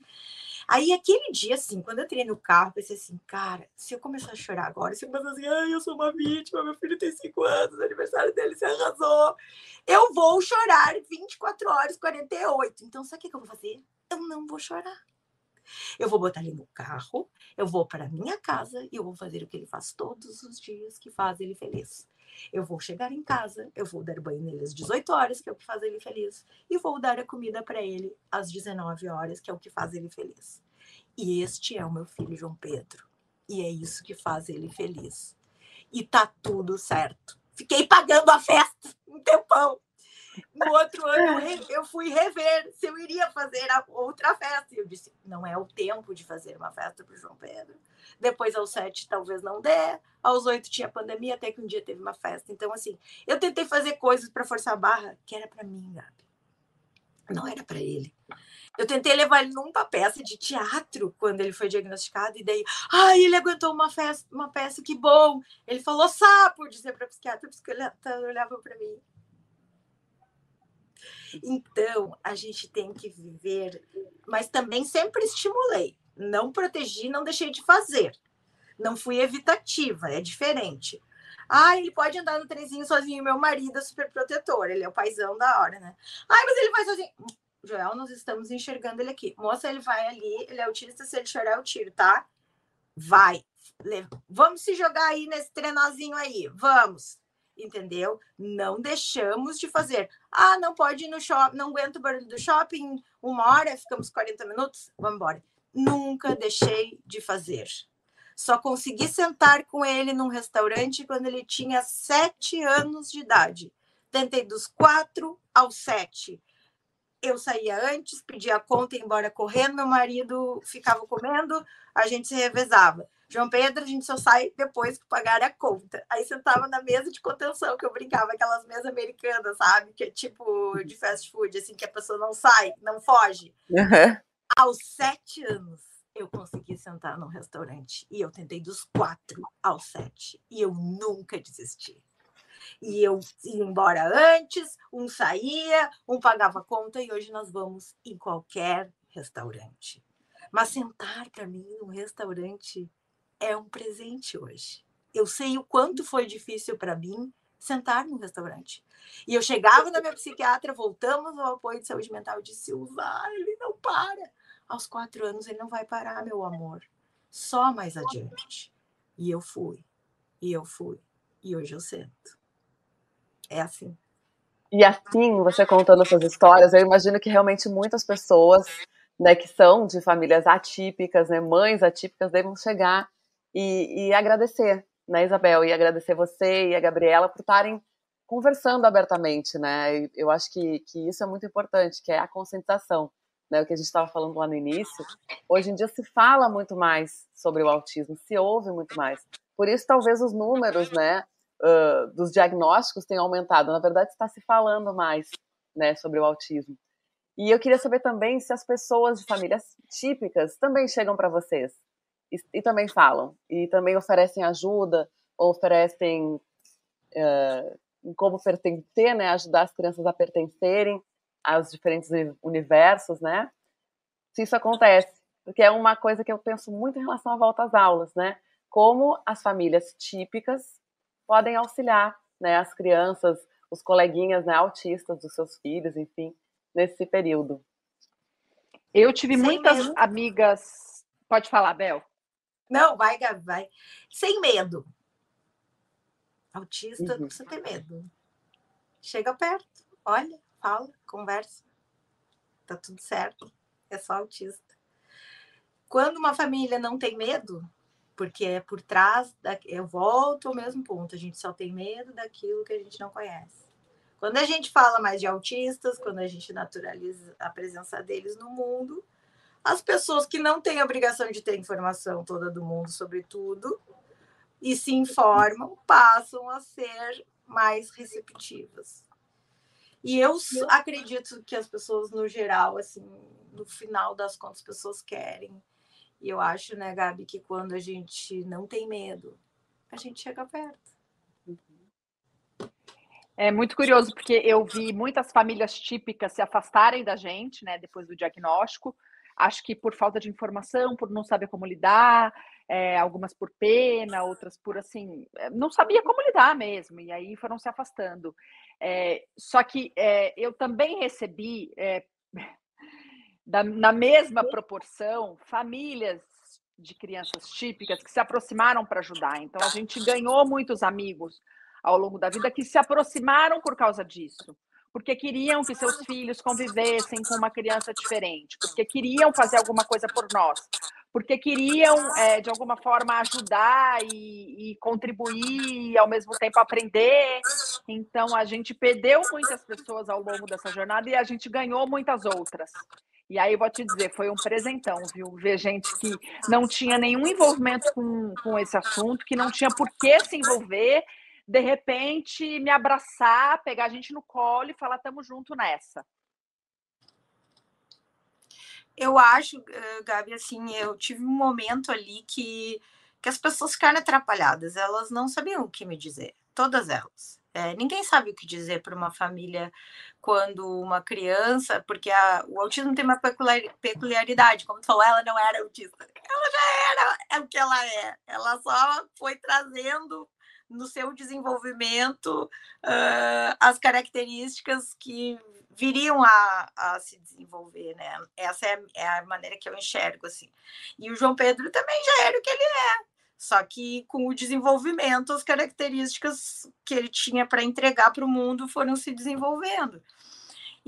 Aí, aquele dia, assim, quando eu entrei no carro, pensei assim, cara, se eu começar a chorar agora, se eu começar assim, ai, eu sou uma vítima, meu filho tem cinco anos, aniversário dele se arrasou, eu vou chorar 24 horas, 48. Então, sabe o que eu vou fazer? Eu não vou chorar. Eu vou botar ele no carro, eu vou para minha casa e eu vou fazer o que ele faz todos os dias, que faz ele feliz. Eu vou chegar em casa, eu vou dar banho nele às 18 horas, que é o que faz ele feliz, e vou dar a comida para ele às 19 horas, que é o que faz ele feliz. E este é o meu filho João Pedro. E é isso que faz ele feliz. E tá tudo certo. Fiquei pagando a festa um tempão. No outro ano eu fui rever se eu iria fazer outra festa. E eu disse: não é o tempo de fazer uma festa para o João Pedro. Depois, aos sete, talvez não dê. Aos oito tinha pandemia, até que um dia teve uma festa. Então, assim, eu tentei fazer coisas para forçar a barra que era para mim, Gabi. Não era para ele. Eu tentei levar ele numa peça de teatro quando ele foi diagnosticado, e daí, ai, ele aguentou uma, festa, uma peça, que bom. Ele falou sapo, dizer para a psiquiatra, a psiquiatra olhava para mim. Então, a gente tem que viver, mas também sempre estimulei. Não protegi, não deixei de fazer. Não fui evitativa, é diferente. Ah, ele pode andar no trenzinho sozinho. Meu marido é super protetor, ele é o paizão da hora, né? Ai, mas ele vai sozinho. Joel, nós estamos enxergando ele aqui. Moça, ele vai ali, ele é autista, se ele chorar, eu tiro, tá? Vai. Vamos se jogar aí nesse trenozinho aí. Vamos entendeu? Não deixamos de fazer. Ah, não pode ir no shopping, não aguento o barulho do shopping, uma hora, ficamos 40 minutos, vamos embora. Nunca deixei de fazer. Só consegui sentar com ele num restaurante quando ele tinha sete anos de idade. Tentei dos quatro aos sete. Eu saía antes, pedia a conta e ia embora correndo, meu marido ficava comendo, a gente se revezava. João Pedro, a gente só sai depois que pagar a conta. Aí sentava na mesa de contenção, que eu brincava, aquelas mesas americanas, sabe? Que é tipo de fast food, assim, que a pessoa não sai, não foge. Uhum. Aos sete anos, eu consegui sentar num restaurante. E eu tentei dos quatro aos sete. E eu nunca desisti. E eu ia embora antes, um saía, um pagava conta, e hoje nós vamos em qualquer restaurante. Mas sentar para mim num restaurante é um presente hoje. Eu sei o quanto foi difícil para mim sentar no restaurante. E eu chegava na minha psiquiatra, voltamos ao apoio de saúde mental, eu disse, vai, ele não para. Aos quatro anos ele não vai parar, meu amor. Só mais adiante. E eu fui, e eu fui, e hoje eu sento. É assim. E assim, você contando essas histórias, eu imagino que realmente muitas pessoas, né, que são de famílias atípicas, né, mães atípicas, devem chegar e, e agradecer, né, Isabel, e agradecer você e a Gabriela por estarem conversando abertamente, né? Eu acho que, que isso é muito importante, que é a conscientização, né? O que a gente estava falando lá no início. Hoje em dia se fala muito mais sobre o autismo, se ouve muito mais. Por isso, talvez os números, né, uh, dos diagnósticos tenham aumentado. Na verdade, está se falando mais, né, sobre o autismo. E eu queria saber também se as pessoas de famílias típicas também chegam para vocês e, e, também falam, e também oferecem ajuda, oferecem uh, como pertencer, né, ajudar as crianças a pertencerem aos diferentes universos, né? Se isso acontece, porque é uma coisa que eu penso muito em relação à volta às aulas, né? Como as famílias típicas podem auxiliar, né, as crianças, os coleguinhas, né, autistas dos seus filhos, enfim, nesse período. Eu tive Sem muitas medo. amigas. Pode falar, Bel. Não, vai, Gabi, vai. Sem medo. Autista uhum. não precisa ter medo. Chega perto, olha, fala, conversa. Tá tudo certo. É só autista. Quando uma família não tem medo, porque é por trás, da, eu volto ao mesmo ponto, a gente só tem medo daquilo que a gente não conhece. Quando a gente fala mais de autistas, quando a gente naturaliza a presença deles no mundo, as pessoas que não têm a obrigação de ter informação toda do mundo sobre tudo e se informam, passam a ser mais receptivas. E eu acredito que as pessoas, no geral, assim, no final das contas, as pessoas querem. E eu acho, né, Gabi, que quando a gente não tem medo, a gente chega perto. É muito curioso, porque eu vi muitas famílias típicas se afastarem da gente, né, depois do diagnóstico. Acho que por falta de informação, por não saber como lidar, é, algumas por pena, outras por assim, eh, não sabia como lidar mesmo, e aí foram se afastando. É, só que é, eu também recebi, da, na mesma proporção, famílias de crianças típicas que se aproximaram para ajudar. Então, a gente ganhou muitos amigos ao longo da vida que se aproximaram por causa disso porque queriam que seus filhos convivessem com uma criança diferente, porque queriam fazer alguma coisa por nós, porque queriam, é, de alguma forma, ajudar e, e, contribuir e, ao mesmo tempo, aprender. Então, a gente perdeu muitas pessoas ao longo dessa jornada e a gente ganhou muitas outras. E aí, vou te dizer, foi um presentão, viu? Ver gente que não tinha nenhum envolvimento com, com esse assunto, que não tinha por que se envolver, de repente me abraçar, pegar a gente no colo e falar: tamo junto nessa. Eu acho, eh, Gabi, assim, eu tive um momento ali que, que as pessoas ficaram atrapalhadas, elas não sabiam o que me dizer, todas elas. É, ninguém sabe o que dizer para uma família quando uma criança, porque a, o autismo tem uma peculiaridade, como tu falou, ela não era autista, ela já era é o que ela é, ela só foi trazendo no seu desenvolvimento uh, as características que viriam a, a, se desenvolver, né? Essa é, é, a maneira que eu enxergo, assim. E o João Pedro também já era o que ele é, só que com o desenvolvimento, as características que ele tinha para entregar para o mundo foram se desenvolvendo.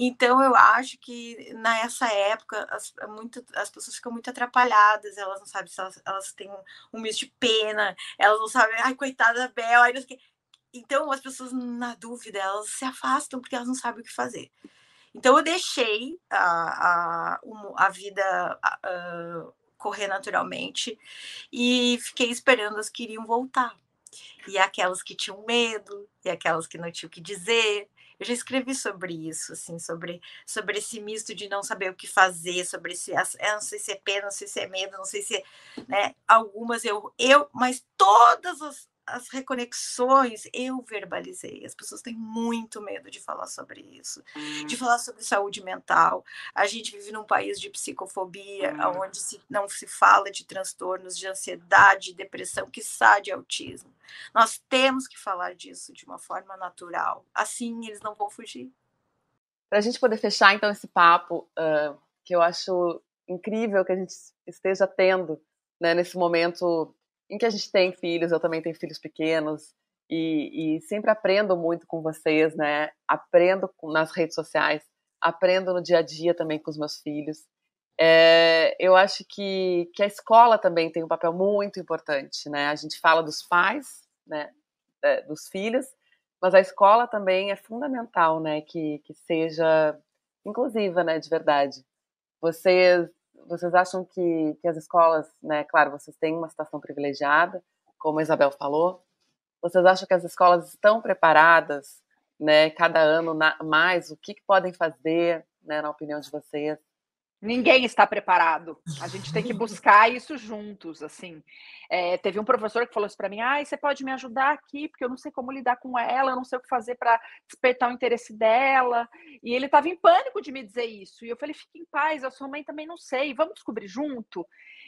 Então, eu acho que nessa época as, muito, as pessoas ficam muito atrapalhadas, elas não sabem se elas, elas têm um, misto de pena, elas não sabem, ai, coitada da Bel, aí não sei Então, as pessoas, na dúvida, elas se afastam porque elas não sabem o que fazer. Então, eu deixei a, a, a vida a, correr naturalmente e fiquei esperando as que iriam voltar. E aquelas que tinham medo, e aquelas que não tinham o que dizer, eu já escrevi sobre isso, assim, sobre, sobre esse misto de não saber o que fazer, sobre se eu não sei se é pena, não sei se é medo, não sei se é, né, algumas eu eu, mas todas as, as reconexões eu verbalizei. As pessoas têm muito medo de falar sobre isso, de hum. falar sobre saúde mental. A gente vive num país de psicofobia, hum. onde se, não se fala de transtornos de ansiedade, depressão, que de autismo. Nós temos que falar disso de uma forma natural. Assim eles não vão fugir. Para a gente poder fechar então esse papo, uh, que eu acho incrível que a gente esteja tendo né, nesse momento em que a gente tem filhos, eu também tenho filhos pequenos, e, e sempre aprendo muito com vocês, né? Aprendo nas redes sociais, aprendo no dia a dia também com os meus filhos. É, eu acho que, que a escola também tem um papel muito importante, né? A gente fala dos pais, né? É, dos filhos, mas a escola também é fundamental, né? Que, que seja inclusiva, né? De verdade. Vocês, vocês acham que, que as escolas, né? Claro, vocês têm uma situação privilegiada, como a Isabel falou. Vocês acham que as escolas estão preparadas, né? Cada ano na, mais, o que, que podem fazer, né? Na opinião de vocês? Ninguém está preparado. A gente tem que buscar isso juntos, assim. É, teve um professor que falou isso para mim: ah, você pode me ajudar aqui, porque eu não sei como lidar com ela, eu não sei o que fazer para despertar o interesse dela. E ele estava em pânico de me dizer isso. E eu falei: fique em paz, a sua mãe também não sei, vamos descobrir junto.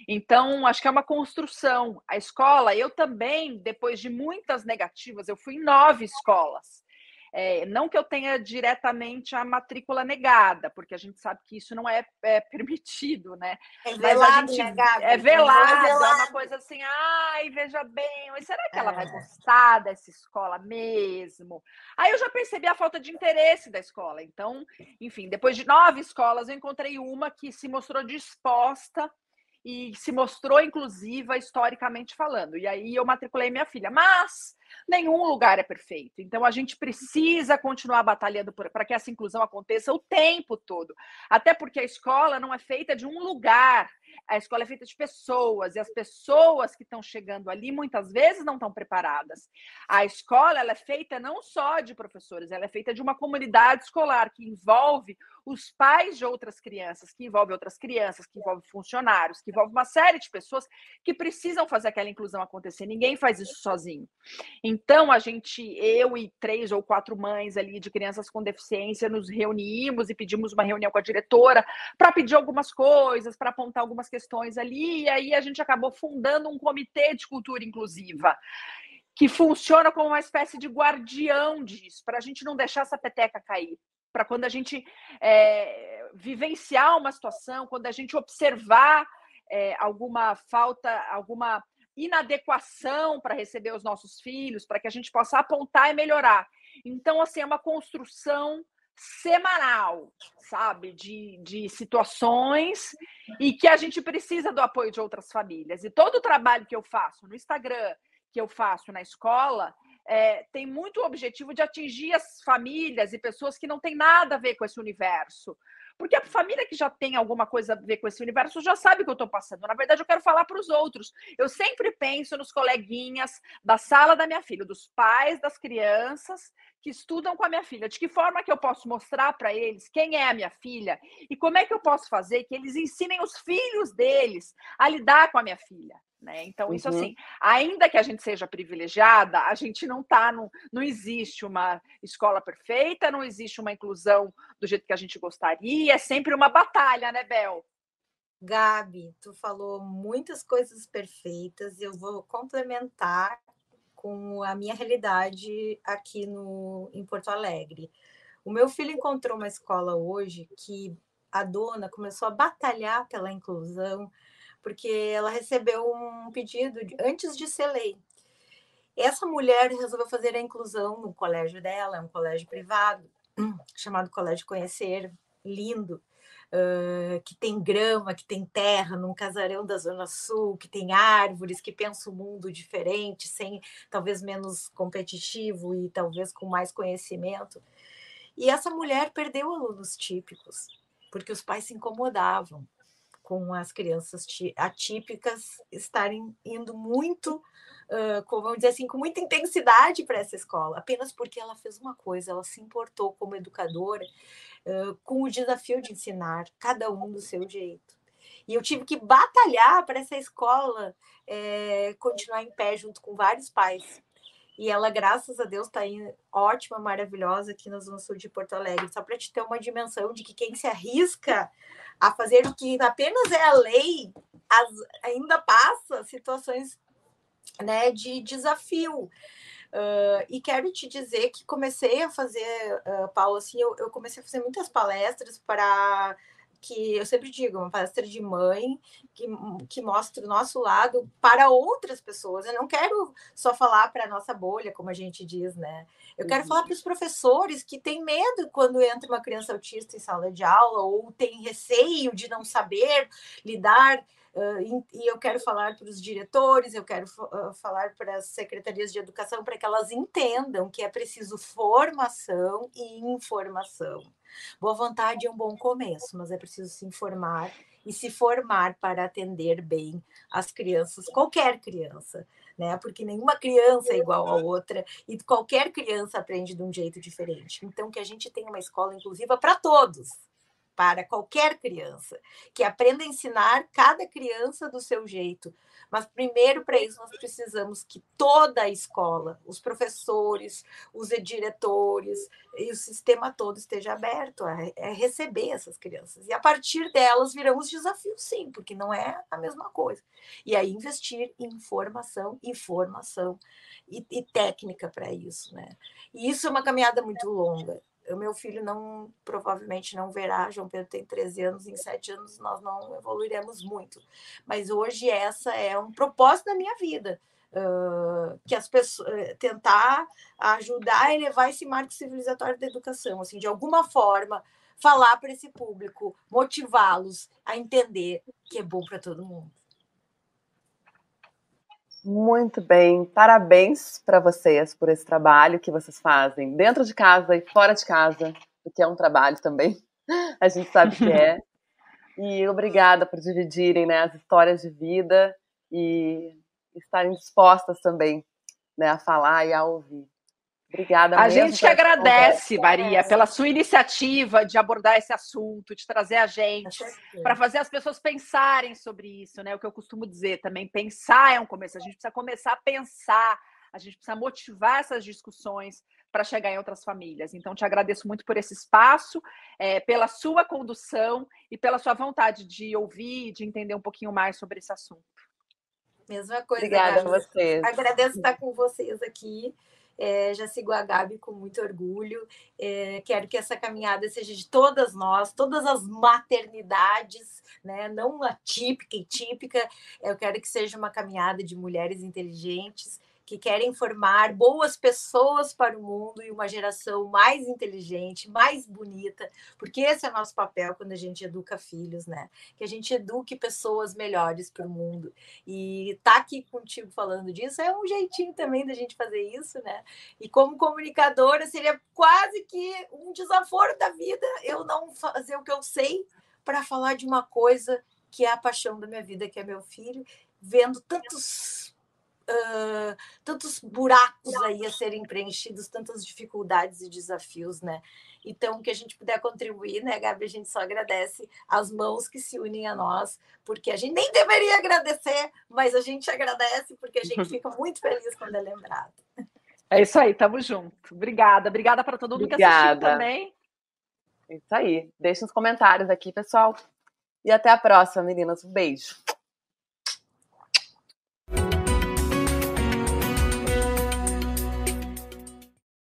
Então, acho que é uma construção. A escola, eu também, depois de muitas negativas, eu fui em nove escolas. É, não que eu tenha diretamente a matrícula negada, porque a gente sabe que isso não é, é permitido, né? É velado, gente, né, É velado, é, é, uma coisa assim, ai, veja bem, será que ela vai é. gostar dessa escola mesmo? Aí eu já percebi a falta de interesse da escola. Então, enfim, depois de nove escolas, eu encontrei uma que se mostrou disposta e se mostrou inclusiva historicamente falando. E aí eu matriculei minha filha. Mas nenhum lugar é perfeito. Então a gente precisa continuar batalhando para que essa inclusão aconteça o tempo todo. Até porque a escola não é feita de um lugar, a escola é feita de pessoas, e as pessoas que estão chegando ali muitas vezes não estão preparadas. A escola ela é feita não só de professores, ela é feita de uma comunidade escolar que envolve os pais de outras crianças, que envolve outras crianças, que envolve funcionários, que envolve uma série de pessoas que precisam fazer aquela inclusão acontecer. Ninguém faz isso sozinho. Então, a gente, eu e três ou quatro mães ali de crianças com deficiência, nos reunimos e pedimos uma reunião com a diretora para pedir algumas coisas, para apontar algumas questões ali, e aí a gente acabou fundando um comitê de cultura inclusiva que funciona como uma espécie de guardião disso, para a gente não deixar essa peteca cair. Para quando a gente é, vivenciar uma situação, quando a gente observar é, alguma falta, alguma inadequação para receber os nossos filhos, para que a gente possa apontar e melhorar. Então, assim, é uma construção semanal, sabe, de, de situações e que a gente precisa do apoio de outras famílias. E todo o trabalho que eu faço no Instagram, que eu faço na escola, é, tem muito o objetivo de atingir as famílias e pessoas que não têm nada a ver com esse universo. Porque a família que já tem alguma coisa a ver com esse universo já sabe o que eu estou passando. Na verdade, eu quero falar para os outros. Eu sempre penso nos coleguinhas da sala da minha filha, dos pais das crianças que estudam com a minha filha. De que forma que eu posso mostrar para eles quem é a minha filha e como é que eu posso fazer que eles ensinem os filhos deles a lidar com a minha filha. Né? Então, isso uhum. assim, ainda que a gente seja privilegiada, a gente não tá, no, não existe uma escola perfeita, não existe uma inclusão do jeito que a gente gostaria, é sempre uma batalha, né, Bel? Gabi, tu falou muitas coisas perfeitas, eu vou complementar com a minha realidade aqui no, em Porto Alegre. O meu filho encontrou uma escola hoje que a dona começou a batalhar pela inclusão, porque ela recebeu um pedido de, antes de ser lei. Essa mulher resolveu fazer a inclusão no colégio dela, é um colégio privado, chamado Colégio Conhecer, lindo, uh, que tem grama, que tem terra, num casarão da Zona Sul, que tem árvores, que pensa o um mundo diferente, sem talvez menos competitivo e talvez com mais conhecimento. E essa mulher perdeu alunos típicos, porque os pais se incomodavam com as crianças atípicas estarem indo muito, uh, vamos dizer assim, com muita intensidade para essa escola, apenas porque ela fez uma coisa, ela se importou como educadora uh, com o desafio de ensinar, cada um do seu jeito. E eu tive que batalhar para essa escola é, continuar em pé junto com vários pais. E ela, graças a Deus, está ótima, maravilhosa aqui na Zona Sul de Porto Alegre. Só para te ter uma dimensão de que quem se arrisca a fazer o que apenas é a lei, as, ainda passa situações né, de desafio. Uh, e quero te dizer que comecei a fazer, uh, Paulo, assim, eu, eu, comecei a fazer muitas palestras para que eu sempre digo, uma palestra de mãe que, que mostra o nosso lado para outras pessoas. Eu não quero só falar para a nossa bolha, como a gente diz, né? Eu quero uhum. falar para os professores que têm medo quando entra uma criança autista em sala de aula ou tem receio de não saber lidar Uh, e eu quero falar para os diretores, eu quero uh, falar para as secretarias de educação para que elas entendam que é preciso formação e informação. Boa vontade é um bom começo, mas é preciso se informar e se formar para atender bem as crianças, qualquer criança, né? Porque nenhuma criança é igual a outra e qualquer criança aprende de um jeito diferente. Então, que a gente tenha uma escola inclusiva para todos para qualquer criança, que aprenda a ensinar cada criança do seu jeito. Mas primeiro para isso nós precisamos que toda a escola, os professores, os diretores e o sistema todo esteja aberto a, a receber essas crianças. E a partir delas virão os desafios, sim, porque não é a mesma coisa. E aí investir em formação, informação e, e técnica para isso, né? E isso é uma caminhada muito longa o meu filho não provavelmente não verá. João Pedro tem 13 anos, em 7 anos nós não evoluiremos muito. Mas hoje essa é um propósito da minha vida. Uh, que as pessoas eh, tentar ajudar a elevar esse marco civilizatório da educação, assim, de alguma forma falar para esse público, motivá-los a entender que é bom para todo mundo. Muito bem, parabéns para vocês por esse trabalho que vocês fazem dentro de casa e fora de casa, porque é um trabalho também, a gente sabe que é. E obrigada por dividirem né, as histórias de vida e estarem dispostas também né, a falar e a ouvir. Obrigada. A gente que agradece, Maria, pela sua iniciativa de abordar esse assunto, de trazer a gente, para fazer as pessoas pensarem sobre isso, né? O que eu costumo dizer também, pensar é um começo. A gente precisa começar a pensar, a gente precisa motivar essas discussões para chegar em outras famílias. Então, te agradeço muito por esse espaço, é, pela sua condução e pela sua vontade de ouvir, de entender um pouquinho mais sobre esse assunto. Mesma coisa. Obrigada a vocês. Agradeço estar com vocês aqui. É, já sigo a Gabi com muito orgulho. É, quero que essa caminhada seja de todas nós, todas as maternidades, né? não a típica e típica. Eu quero que seja uma caminhada de mulheres inteligentes que querem formar boas pessoas para o mundo e uma geração mais inteligente, mais bonita, porque esse é o nosso papel quando a gente educa filhos, né? Que a gente eduque pessoas melhores para o mundo. E tá aqui contigo falando disso é um jeitinho também da gente fazer isso, né? E como comunicadora seria quase que um desaforo da vida eu não fazer o que eu sei para falar de uma coisa que é a paixão da minha vida, que é meu filho, vendo tantos uh, tantos buracos aí a serem preenchidos, tantas dificuldades e desafios, né? Então, que a gente puder contribuir, né, Gabi? A gente só agradece as mãos que se unem a nós, porque a gente nem deveria agradecer, mas a gente agradece porque a gente fica muito feliz quando é lembrado. É isso aí, tamo junto. Obrigada, obrigada para todo mundo obrigada. que assistiu também. É isso aí. Deixe nos comentários aqui, pessoal. E até a próxima, meninas. Um beijo.